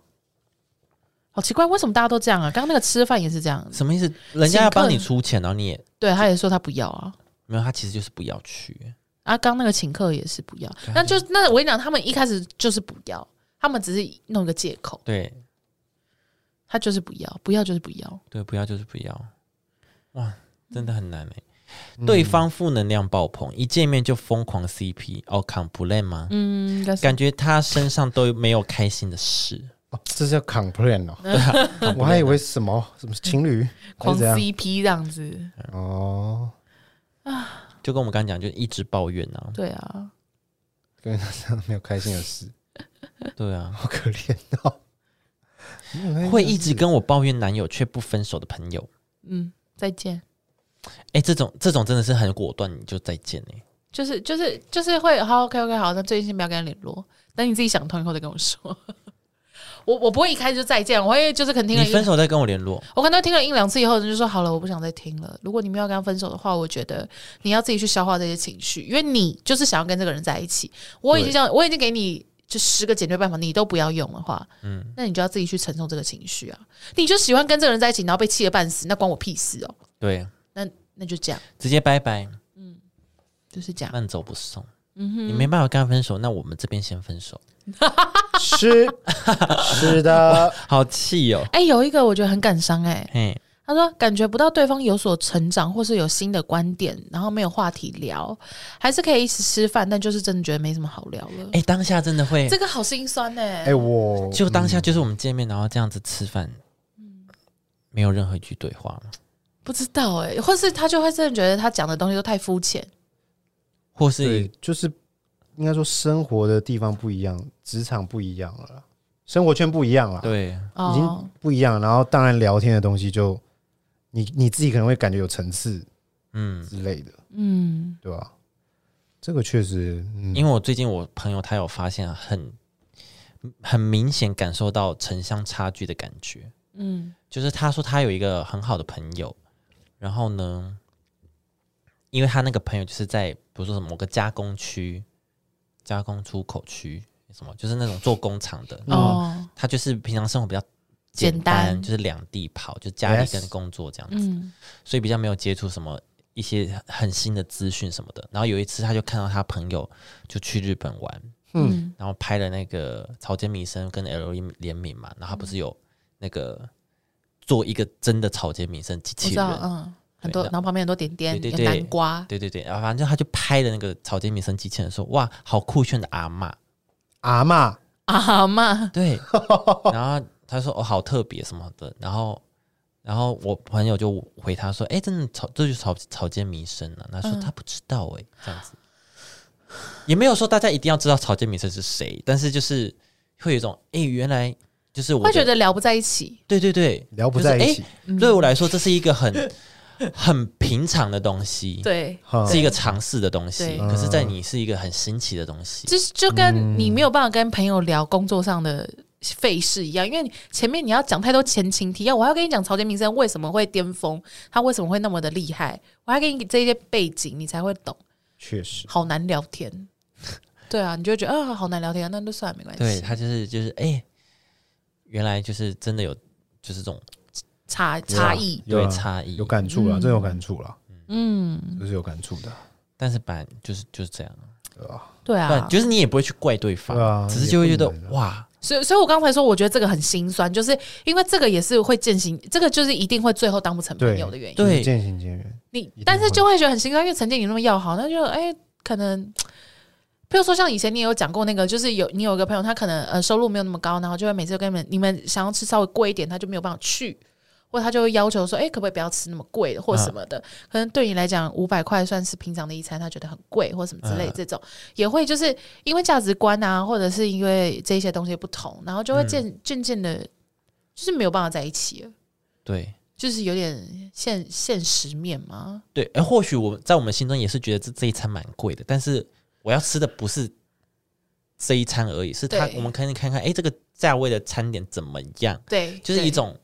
好奇怪，为什么大家都这样啊？刚刚那个吃饭也是这样，什么意思？人家要帮你出钱，然后你也对，他也说他不要啊。没有，他其实就是不要去。啊，刚那个请客也是不要，那就那我跟你讲，他们一开始就是不要，他们只是弄一个借口，对。他就是不要，不要就是不要。对，不要就是不要。哇，真的很难哎、嗯。对方负能量爆棚，一见面就疯狂 CP 哦，complain 吗？嗯，应该是。感觉他身上都没有开心的事。哦这是要 complain 哦，我还以为什么什么情侣？还狂是怎样？CP 这样子。哦，就跟我们刚刚讲，就一直抱怨啊，对啊，跟他这样没有开心的事，对啊，好可怜哦。会一直跟我抱怨男友却不分手的朋友，嗯，再见。哎、这种这种真的是很果断，你就再见哎、就是就是就是会好 OK OK 好，那最近先不要跟他联络，等你自己想通以后再跟我说。我我不会一开始就再见，我会就是可能听了你分手再跟我联络。我可能听了一两次以后，就说好了，我不想再听了。如果你们要跟他分手的话，我觉得你要自己去消化这些情绪，因为你就是想要跟这个人在一起。我已经这样，我已经给你就十个解决办法，你都不要用的话，嗯，那你就要自己去承受这个情绪啊。你就喜欢跟这个人在一起，然后被气得半死，那关我屁事哦。对，那那就这样，直接拜拜，嗯就是这样。慢走不送。嗯哼，你没办法跟他分手，那我们这边先分手。是是的，好气哦！哎、有一个我觉得很感伤哎、嘿，他说感觉不到对方有所成长，或是有新的观点，然后没有话题聊，还是可以一起吃饭，但就是真的觉得没什么好聊了。哎，当下真的会这，个好心酸哎、哎，我就当下就是我们见面，然后这样子吃饭，嗯没有任何一句对话吗？不知道哎、或是他就会真的觉得他讲的东西都太肤浅。或是，就是应该说生活的地方不一样，职场不一样了，生活圈不一样了，对，已哦经，不一样。然后当然聊天的东西就你你自己可能会感觉有层次嗯，之类的，嗯，对吧？这个确实，嗯。因为我最近我朋友他有发现很很明显感受到城乡差距的感觉，嗯。就是他说他有一个很好的朋友，然后呢，因为他那个朋友就是在比如说什么某个加工区、加工出口区什么，就是那种做工厂的，然后哦，他就是平常生活比较简简单，就是两地跑，就家里跟工作这样子，嗯所以比较没有接触什么一些很新的资讯什么的。然后有一次他就看到他朋友就去日本玩，嗯。嗯然后拍了那个草间弥生跟 L E 联名嘛，然后他不是有那个做一个真的草间弥生机我知道，器人，嗯，很多，然后旁边很多点点，有对对对南瓜，对对对，然后反正他就拍的那个草间弥生机器人，说哇，好酷炫的阿嬷，阿嬷啊妈，对，然后他说哦好特别什么的，然后然后我朋友就回他说，哎，真的草这就是草草间弥生啊，他说嗯。他不知道哎、这样子，也没有说大家一定要知道草间弥生是谁，但是就是会有一种哎原来就是我会觉得聊不在一起，对对对，聊不在一就是起，嗯对我来说，这是一个很很平常的东西，，对，是一个尝试的东西。可是，在你是一个很新奇的东西。就是就跟你没有办法跟朋友聊工作上的费事一样，因为前面你要讲太多前情提要，我还要跟你讲曹建明生为什么会巅峰，他为什么会那么的厉害，我还给你这些背景，你才会懂，确实，好难聊天。对啊，你就会觉得啊，好难聊天啊，那就算了，没关系。对他就是就是哎、原来就是真的有就是这种差差异，对差异。有，感触了，嗯。真有感触了，嗯，这是有感触的，但是本来就是就是这样，对啊？对就是你也不会去怪对方，只是就会觉得哇，所以所以我刚才说，我觉得这个很心酸，就是因为这个也是会渐行，这个就是一定会最后当不成朋友的原因。对渐行渐远，你但是就会觉得很心酸，因为曾经你那么要好，那就哎、可能，比如说像以前你也有讲过那个，就是有你有一个朋友，他可能呃收入没有那么高，然后就会每次跟你们你们想要吃稍微贵一点，他就没有办法去，或者他就会要求说，哎、可不可以不要吃那么贵的或什么的？可能对你来讲五百块算是平常的一餐，他觉得很贵或什么之类，嗯这种、也会就是因为价值观啊，或者是因为这些东西不同，然后就会渐渐渐的，就是没有办法在一起了。对。就是有点现现实面嘛，对，哎、或许我在我们心中也是觉得这这一餐蛮贵的，但是我要吃的不是这一餐而已，是他我们可以看看，哎、这个价位的餐点怎么样？对就是一种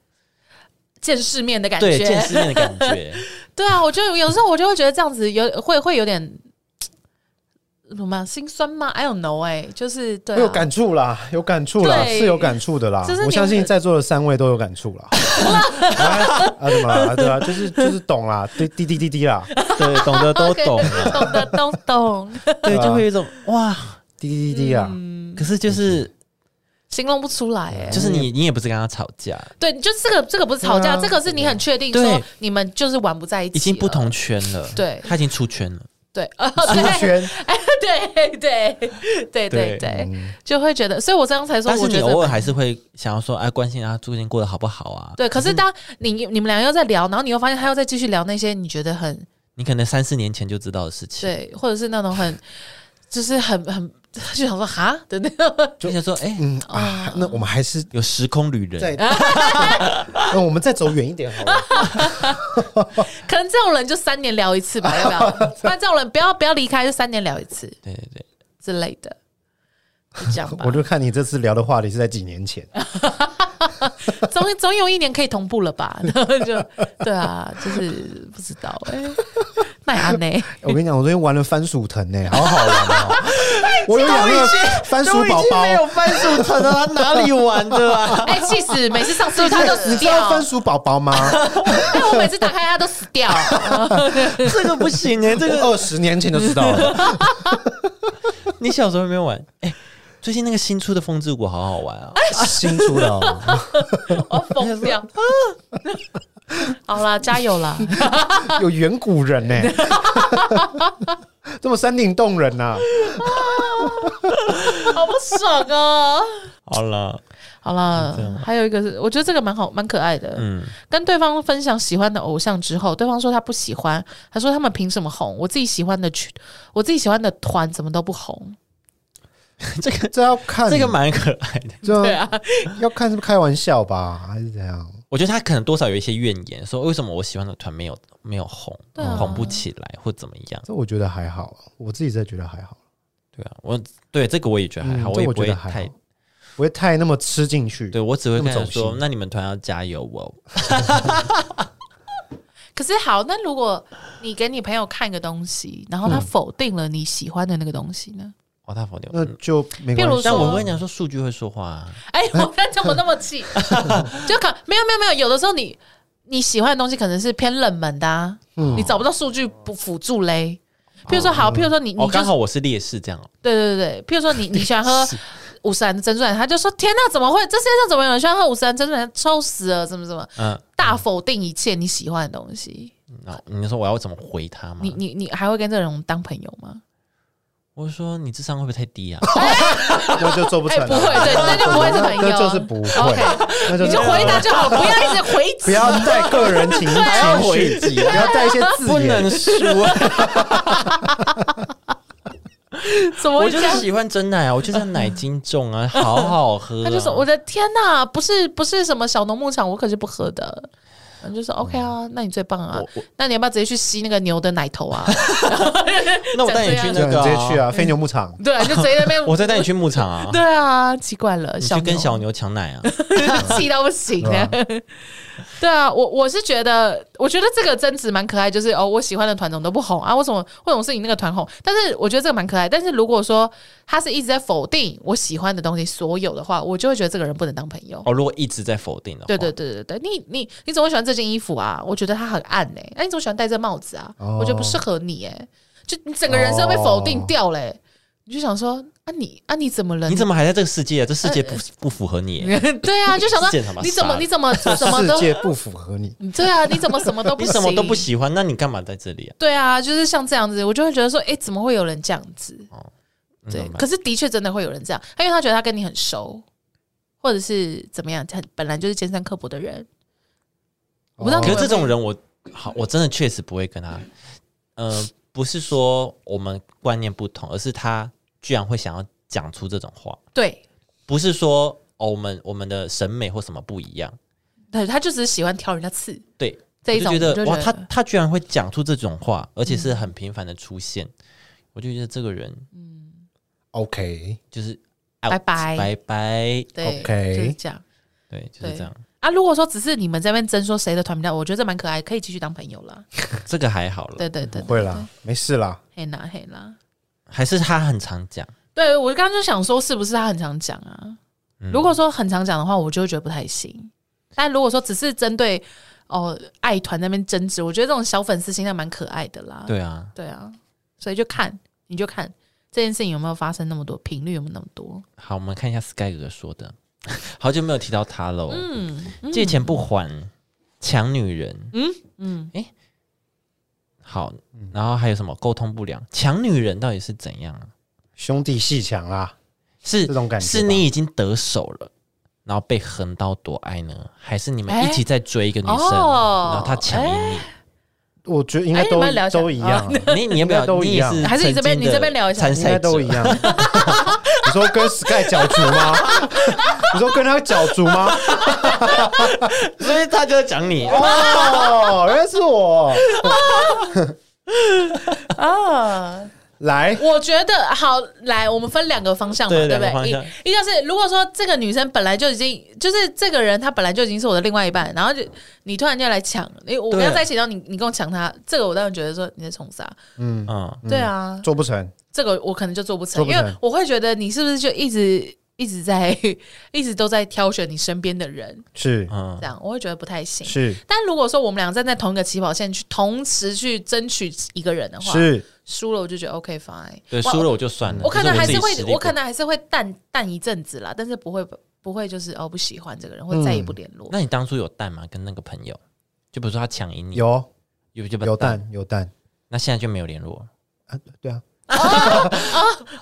见世面的感对觉。见世面的感觉。对啊，我就有时候我就会觉得这样子有会会有点什么心酸吗？I don't know，哎、就是对、啊，有感触啦，有感触啦，是有感触的啦就是。我相信在座的三位都有感触啦。啊啊，怎么啦？对啊，就是就是懂啦，滴滴滴滴滴啦，对，懂得都 懂了，懂得都懂，对，就会有一种哇，滴滴滴滴啊，嗯，可是就是形容不出来哎、就是你你也不是跟他吵架，对，就这个这个不是吵架，啊这个是你很确定说你们就是玩不在一起，已经不同，圈了，对。他已经出圈了，对，呃，出对圈，对对对对对，嗯。就会觉得，所以我刚才说，但是你我觉得偶尔还是会想要说，哎，关心他最近过得好不好啊？对，可是当你你们两个又在聊，然后你又发现他又在继续聊那些你觉得很你可能三四年前就知道的事情，对，或者是那种很就是很很就想说哈？的那个就想说，哎、嗯啊，那我们还是有时空旅人，再，那我们再走远一点好了。可能这种人就三年聊一次吧，要不要？不然这种人不要不要离开，就三年聊一次对对对，之类的，就这样吧。我。就看你这次聊的话题是在几年前，总总有一年可以同步了吧？然 后就对啊，就是不知道哎、那也安呢？我跟你讲，我昨天玩了番薯藤呢，好好玩哦。我有养那个番薯宝宝有，番薯藤了，哪里玩的啊？哎，气死！每次上次他都死你知道掉，番薯宝宝吗？哎，我每次打开它都死掉。这个不行哎、这个二十年前就知道了。你小时候有没有玩？哎、最近那个新出的风之谷好好玩啊！新出的哦，我要疯掉。好啦，加油啦！有远古人呢，这么山顶洞人呐。好不爽哦。好了，好啦这样，还有一个是，我觉得这个蛮好，蛮可爱的。嗯，跟对方分享喜欢的偶像之后，对方说他不喜欢，他说他们凭什么红？我自己喜欢的曲，我自己喜欢的团怎么都不红？这个这要看这个蛮可爱的。对啊，要看是不是开玩笑吧，还是怎样？我觉得他可能多少有一些怨言，说为什么我喜欢的团没有没有红，红不起来或怎么样？这我觉得还好，我自己在觉得还好，对啊，我对这个我也觉得还好，嗯我我也不会太觉得还好，不会太那么吃进去。对我只会跟他那么，说那你们团要加油哦。可是好，那如果你给你朋友看一个东西，然后他否定了你喜欢的那个东西呢？哦，他否定那。就没譬如关系。但说我跟你讲说，数据会说话啊。哎、我看怎么那么气？就可没有没有没有，有的时候你你喜欢的东西可能是偏冷门的、啊，嗯你找不到数据不辅助嘞。譬如说好，譬如说你你哦，就是刚好我是劣势这样哦。对对对对，譬如说你你喜欢喝 五十兰的珍珠奶茶，他就说天哪，怎么会？这世界上怎么有人喜欢喝五十兰珍珠奶茶？臭死了！怎么怎么嗯，大否定一切你喜欢的东西？然后你说我要怎么回他吗？你你你还会跟这种人当朋友吗？我说你智商会不会太低啊？那就做不成。不会，对，那就不会是朋友，那就是不会那就你就回答就好，不要一直回击不要带个人情 情绪，不要带一些字不眼能。说，怎么我？就是喜欢真奶啊，我就是奶精重啊，好好喝啊。他就说：“我的天哪，不是不是什么小农牧场，我可是不喝的。”然后就说：“OK 啊，那你最棒啊那你要不要直接去吸那个牛的奶头啊？那我带你去对那个直接去啊，飞牛牧场。对啊，就直接那边。我再带你去牧场啊，对啊，奇怪了，你小去跟小牛抢奶啊。气到不行的。对啊，我我是觉得，我觉得这个争执蛮可爱，就是哦，我喜欢的团总都不红啊？为什么为什么是你那个团红？但是我觉得这个蛮可爱。但是如果说他是一直在否定我喜欢的东西所有的话，我就会觉得这个人不能当朋友。哦，如果一直在否定的话，对对对对对，你你你怎么会喜欢这件衣服啊？我觉得它很暗呢、那、你怎么喜欢戴这帽子啊？哦我觉得不适合你哎、就你整个人生被否定掉嘞、你就想说啊你啊你怎么了？你怎么还在这个世界啊？这世界不不符合你，对啊？就想说你怎么你怎么什么都世界不符合你，对啊？你怎么什么都不什么都不喜欢，那你干嘛在这里啊？对啊，就是像这样子，我就会觉得说，哎、怎么会有人这样子？对可是的确真的会有人这样，因为他觉得他跟你很熟，或者是怎么样，他本来就是尖酸刻薄的人。我不知道哦你们可是这种人我，好，我真的确实不会跟他，呃，不是说我们观念不同，而是他居然会想要讲出这种话，对。不是说哦，我们我们的审美或什么不一样，对，他就只是喜欢挑人家刺。对，这一种，觉得哇，我就觉得他他居然会讲出这种话，而且是很频繁的出现，我就觉得这个人嗯。OK，就是拜 out，拜拜拜，对 OK 就是这样。对，就是对这样，啊。如果说只是你们这边争说谁的团比较，我觉得这蛮可爱，可以继续当朋友啦。这个还好了，对对对，不会啦，没事啦。嘿啦嘿啦。还是他很常讲，对我刚刚就想说，是不是他很常讲啊？嗯如果说很常讲的话，我就会觉得不太行。但如果说只是针对哦爱团那边争执，我觉得这种小粉丝心态蛮可爱的啦。对啊，对啊，所以就看你就看这件事情有没有发生那么多，频率有没有那么多。好，我们看一下 Sky 哥说的，好久没有提到他喽。嗯，嗯借钱不还，抢女人，嗯，好，然后还有什么沟通不良？抢女人到底是怎样啊？兄弟戏强啊，是这种感觉是你已经得手了，然后被横刀夺爱呢，还是你们哎一起在追一个女生，哦然后她抢赢你？我觉得应该哎你都、们聊一下都一样啊，你你要不要？都一样你也是还是你这边曾经的你这边聊一下参赛应该都者一样。你说跟 Sky 角逐吗？你说跟他角逐吗？所以他就在讲你。哦，原来是我。啊，来，我觉得好，来，我们分两个方向嘛，对对不对？个一一个是，如果说这个女生本来就已经就是这个人，她本来就已经是我的另外一半，然后就你突然间来抢，因为我们要在一起，然后你你跟我抢她，这个我当然觉得说你在冲啥？嗯，啊，对啊，做不成，这个我可能就做不成。因为我会觉得你是不是就一直一直在 一直都在挑选你身边的人，是。嗯。这，样我会觉得不太行。是。但如果说我们俩站在同一个起跑线去同时去争取一个人的话，是，输了我就觉得 OK fine，对，输了我就算了。我可能还是会我可能还是会淡淡一阵子啦，但是不会不会就是哦不喜欢这个人，会再也不联络。那你当初有淡吗？跟那个朋友，就比如说他抢赢你，有。有就有淡。有淡。那现在就没有联络。啊，对啊，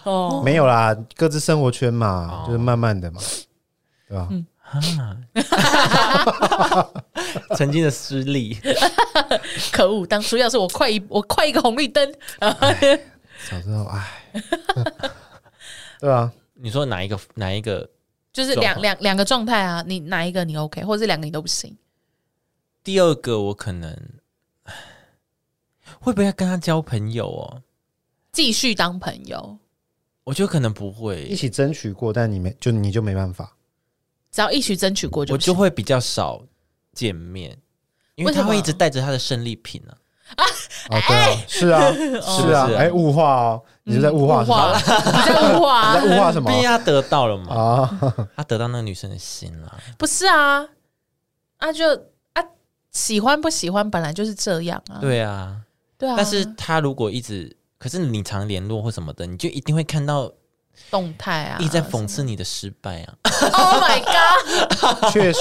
哦，没有啦，各自生活圈嘛，哦就是慢慢的嘛，对吧？曾经的失利，可恶！当初要是我快一我快一个红绿灯，早知道，哎，对啊，你说哪一个哪一个？就是两两两个状态啊，你哪一个你 OK，或者是两个你都不行。第二个我可能唉会不会要跟他交朋友哦？继续当朋友，我觉得可能不一会，起争取过，但你没就你就没办法，只要一起争取过就我行。就会比较少见面，因为为什么？他会一直带着他的胜利品啊。哦，对啊，是啊，是啊是，啊。哎，物化哦，你是在物化物什么？化，你在物化 你在物化什么？毕？竟他得到了嘛，啊，他得到那个女生的心了。不是啊？啊就啊喜欢不喜欢本来就是这样啊，对啊，对啊。但是他如果一直，可是你常联络或什么的，你就一定会看到动态啊，一直在讽刺你的失败啊。Oh my god！确实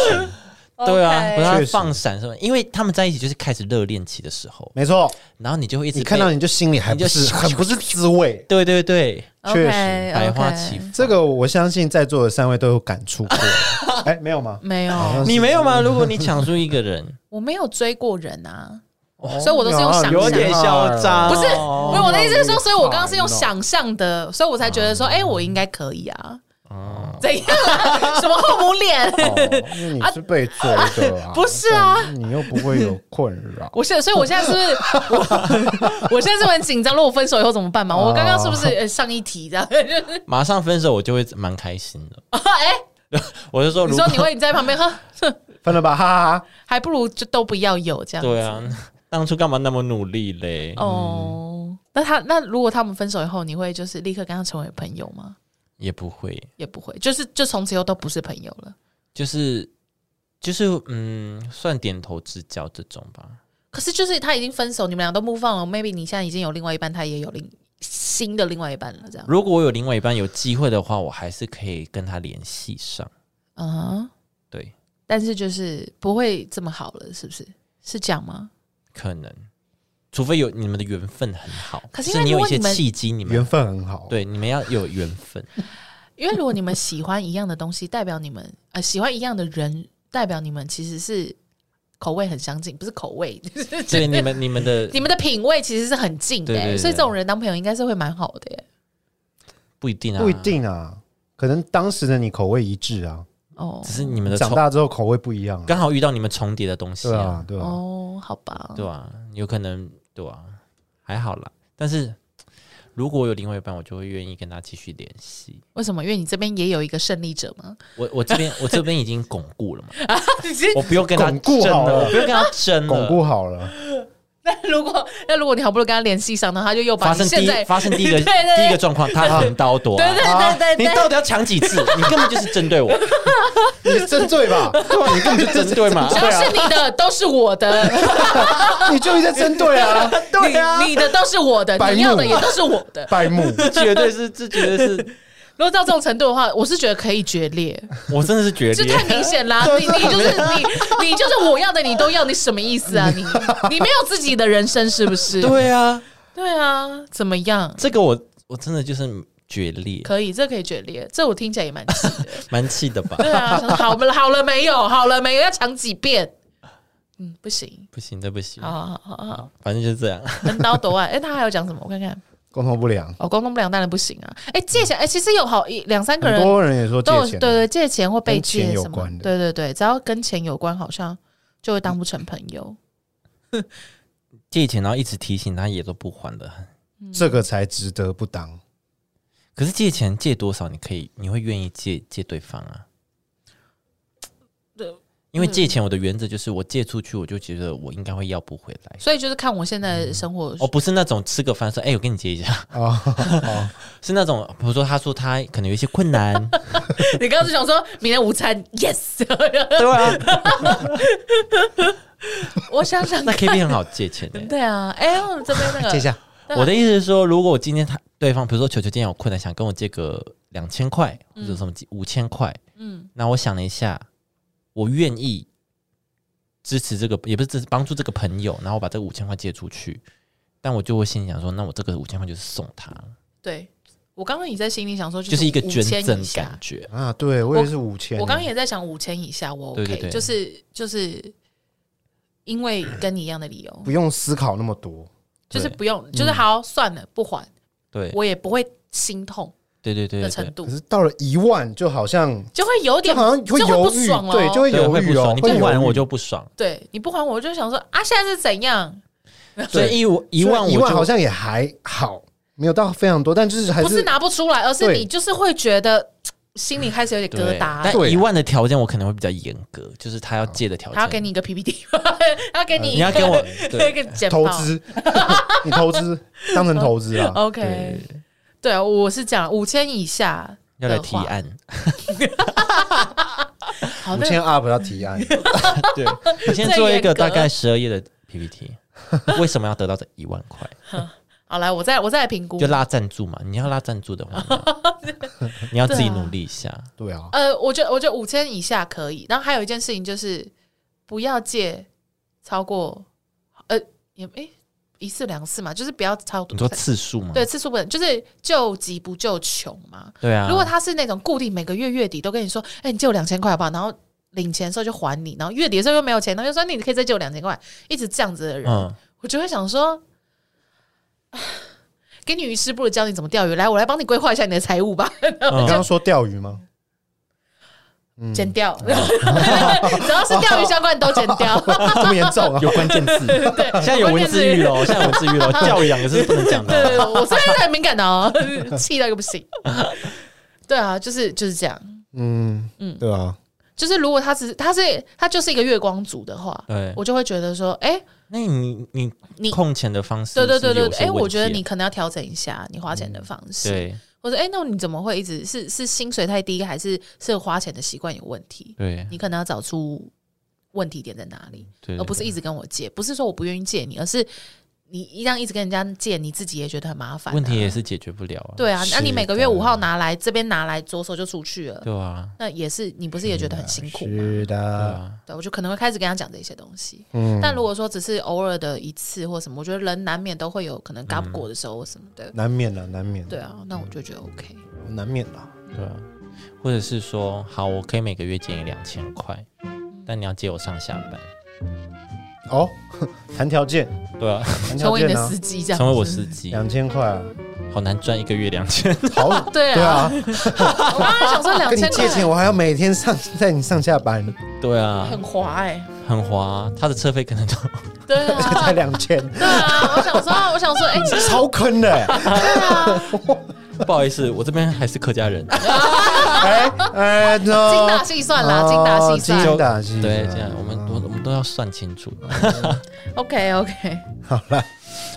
对啊不是他确实放闪什么？因为他们在一起就是开始热恋期的时候，没错，然后你就会一直你看到你就心里还不是很不是滋味。对对对，确实百花齐放。这个我相信在座的三位都有感触过。哎，没有吗？没有，你没有吗？如果你抢出一个人，我没有追过人啊。哦所以我都是用想象有点嚣张，不是，哦不是我的意思是说，所以我刚刚是用想象的，所以我才觉得说，哎，我应该可以啊。哦怎样啊？什么后母脸？哦，你是被追的啊，不是啊你又不会有困扰。我现，所以我现在是不是我 我现在是很紧张？如果分手以后怎么办嘛？我刚刚是不是呃上一题这样？就是马上分手，我就会蛮开心的。哎，我就说，如果你说你会你在旁边哈，哼分了吧，哈哈哈。还不如就都不要有这样。对啊，当初干嘛那么努力嘞？哦，那他那如果他们分手以后，你会就是立刻跟他成为朋友吗？也不会，也不会，就是就从此以后都不是朋友了。就是就是嗯，算点头之交这种吧。可是就是他已经分手，你们俩都 move on 了，maybe 你现在已经有另外一半，他也有另新的另外一半了，这样。如果我有另外一半有机会的话，我还是可以跟他联系上。嗯哼，对，但是就是不会这么好了，是不是？是这样吗？可能，除非有你们的缘分很好，可是因为你有一些契机你们缘分很好。，对你们要有缘分。因为如果你们喜欢一样的东西，代表你们呃喜欢一样的人，代表你们其实是口味很相近，不是口味，就 是对你们你们的 你们的品味其实是很近的、欸，对对对所以这种人当朋友应该是会蛮好的耶、不一定啊，不一，定啊，可能当时的你口味一致啊，哦只是你们的长大之后口味不一样啊。刚好遇到你们重叠的东西啊对啊，，对啊，哦，好吧，对啊，有可能对啊，还好啦。但是如果我有另外一半，我就会愿意跟他继续联系。为什么？因为你这边也有一个胜利者吗。我我这边我这边已经巩固了嘛，我不用跟他巩固争了，好了我不用跟他争了，巩固好了，那如果那如果你好不容易跟他联系上，然后他就又把发生第一在发生第一个 对对对第一个状况，他横刀夺对爱。对对对对，你到底要抢几次？你根本就是针对我，你是针对吧？对啊，你根本就针对嘛。只要是你的都是我的，你就一直在针对啊，对啊你你的都是我的，白目你要的也都是我的。拜木。绝对是，这绝对是，如果到这种程度的话，我是觉得可以决裂，我真的是决裂这太。明显啦！你你就是你，你就是我要的，你都要，你什么意思啊？你你没有自己的人生是不是？对啊，对啊，怎么样？这个我我真的就是决裂，可以，这可以决裂，这我听起来也蛮气的。蛮气的吧？对啊，好了好了没有？好了没有？要讲几遍？嗯，不行，不行，这不行。好好好好好，反正就是这样。横刀夺爱。哎，他还有讲什么？我看看。沟通不良，哦，沟通不良当然不行啊。哎，借钱，哎，其实有好一两三个人很多人也说都有借钱，对对借钱或被借什么有关，的对对对，只要跟钱有关，好像就会当不成朋友。借钱然后一直提醒他也都不还的，这个才值得不当。可是借钱借多少，你可以你会愿意借借对方啊？对，因为借钱我的原则就是我借出去，我就觉得我应该会要不回来。所以就是看我现在的生活，我，不是那种吃个饭说，哎、我跟你借一下，哦哦，是那种比如说他说他可能有一些困难，你刚刚是想说明天午餐，yes，对啊，我想想那看，K B 很好借钱的。对啊，哎，我们这边那个借一下，我的意思是说，如果我今天他对方，比如说球球今天有困难，想跟我借个两千块或者什么五千块，嗯。那我想了一下，我愿意支持这个，也不是支持帮助这个朋友，然后我把这个五千块借出去，但我就会心里想说，那我这个五千块就是送他，对我刚刚也在心里想说，就是一个捐赠感觉。啊，对我也是五千，我刚刚也在想五千以下，我 OK，对对。对就是就是因为跟你一样的理由，不用思考那么多，就是不用，就是好算了，不还，对。我也不会心痛对对对的程度。可，是到了一万，就好像就会有点好像会就犹豫不爽，了对，哦就会对犹豫哦，会不爽，你不还我就不爽。对你不还我，我就想说啊，现在是怎样？所以一一万一万就好像也还好，没有到非常多，但就是还不是拿不出来，而是你就是会觉得心里开始有点疙，瘩。但一万的条件我可能会比较严格，就是他要借的条件，他要给你一个 PPT，他要给你，你要给我对。一个投。资，你投资当成投资啊，OK，对对啊，我是讲五千以下要来。提案，五千 up 要提案，对，你先做一个大概十二页的 PPT，为什么要得到这一万块？好来，我再我再来评估就。拉赞助嘛，你要拉赞助的话，你要自己努力一下。对啊，呃，我觉得我觉得五千以下可以，然后还有一件事情就是不要借超过呃也诶一次两次嘛，就是不要超你说次数嘛？对次数不能，就是救急不救穷嘛。对啊，如果他是那种固定每个月月底都跟你说，哎、你借我两千块好不好？然后领钱的时候就还你，然后月底的时候又没有钱，然后又说你可以再借我两千块，一直这样子的人，嗯，我就会想说，啊 给你鱼师不如教你怎么钓鱼，来，我来帮你规划一下你的财务吧，你刚刚说钓鱼吗？嗯，剪掉，只要是钓鱼相关的都剪掉。这么严重啊？有关键字，对，现在有文字狱了，现在有文字狱喽，教养也是不能讲的对，哦。我这边很敏感的哦，气到一个不行。对啊，就是就是这样。嗯嗯嗯，对啊，就是如果他只是他是他就是一个月光族的话，对，我就会觉得说，哎、那你你你控钱的方式对对对对对，哎、我觉得你可能要调整一下你花钱的方式，对或者哎、那你怎么会一直是是薪水太低，还是是花钱的习惯有问题？对你可能要找出问题点在哪里，对，而不是一直跟我借。不是说我不愿意借你，而是你一样一直跟人家借，你自己也觉得很麻烦、问题也。是解决不了啊。对啊，那你每个月五号拿来这边拿来，左手就出去了，对啊，那也是你不是也觉得很辛苦吗？对是的，啊，对，我就可能会开始跟他讲这些东西。嗯，但如果说只是偶尔的一次或什么，我觉得人难免都会有可能嘎不过的时候或什么的。难免啊，难免，对，啊，那我就觉得 OK。难免啊。对啊，或者是说，好，我可以每个月借你两千块，但你要借我上下班。哦，谈条件，对啊，谈条件啊。成为你的司，机这样子，成为我司机，两千块啊，好难赚一个月两千。好，对 对啊，啊，我刚刚想说两跟你借钱，我还要每天上在你上下班，对啊，很滑哎、很滑，他的车费可能都对才啊，两千，对啊，我想说，我想说，哎、超坑的。欸，对啊，不好意思，我这边还是客家人。哎哎，精打细算啦，精打细算。精打细算，对，这样我们我我们都要算清楚。OK OK，好了，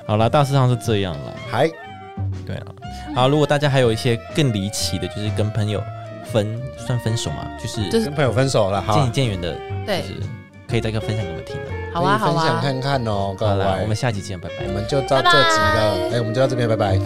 好了，大致上是这样了。还对啊，好，如果大家还有一些更离奇的，就是跟朋友分算分手嘛，就是就是跟朋友分手了，好啊渐行，渐远的，对。就是可以再跟分享给我们听的。好啊分享啊，看看哦，各好啦，我们，下期见，拜拜。我。们就到这集了，哎，我们就到这边，拜拜。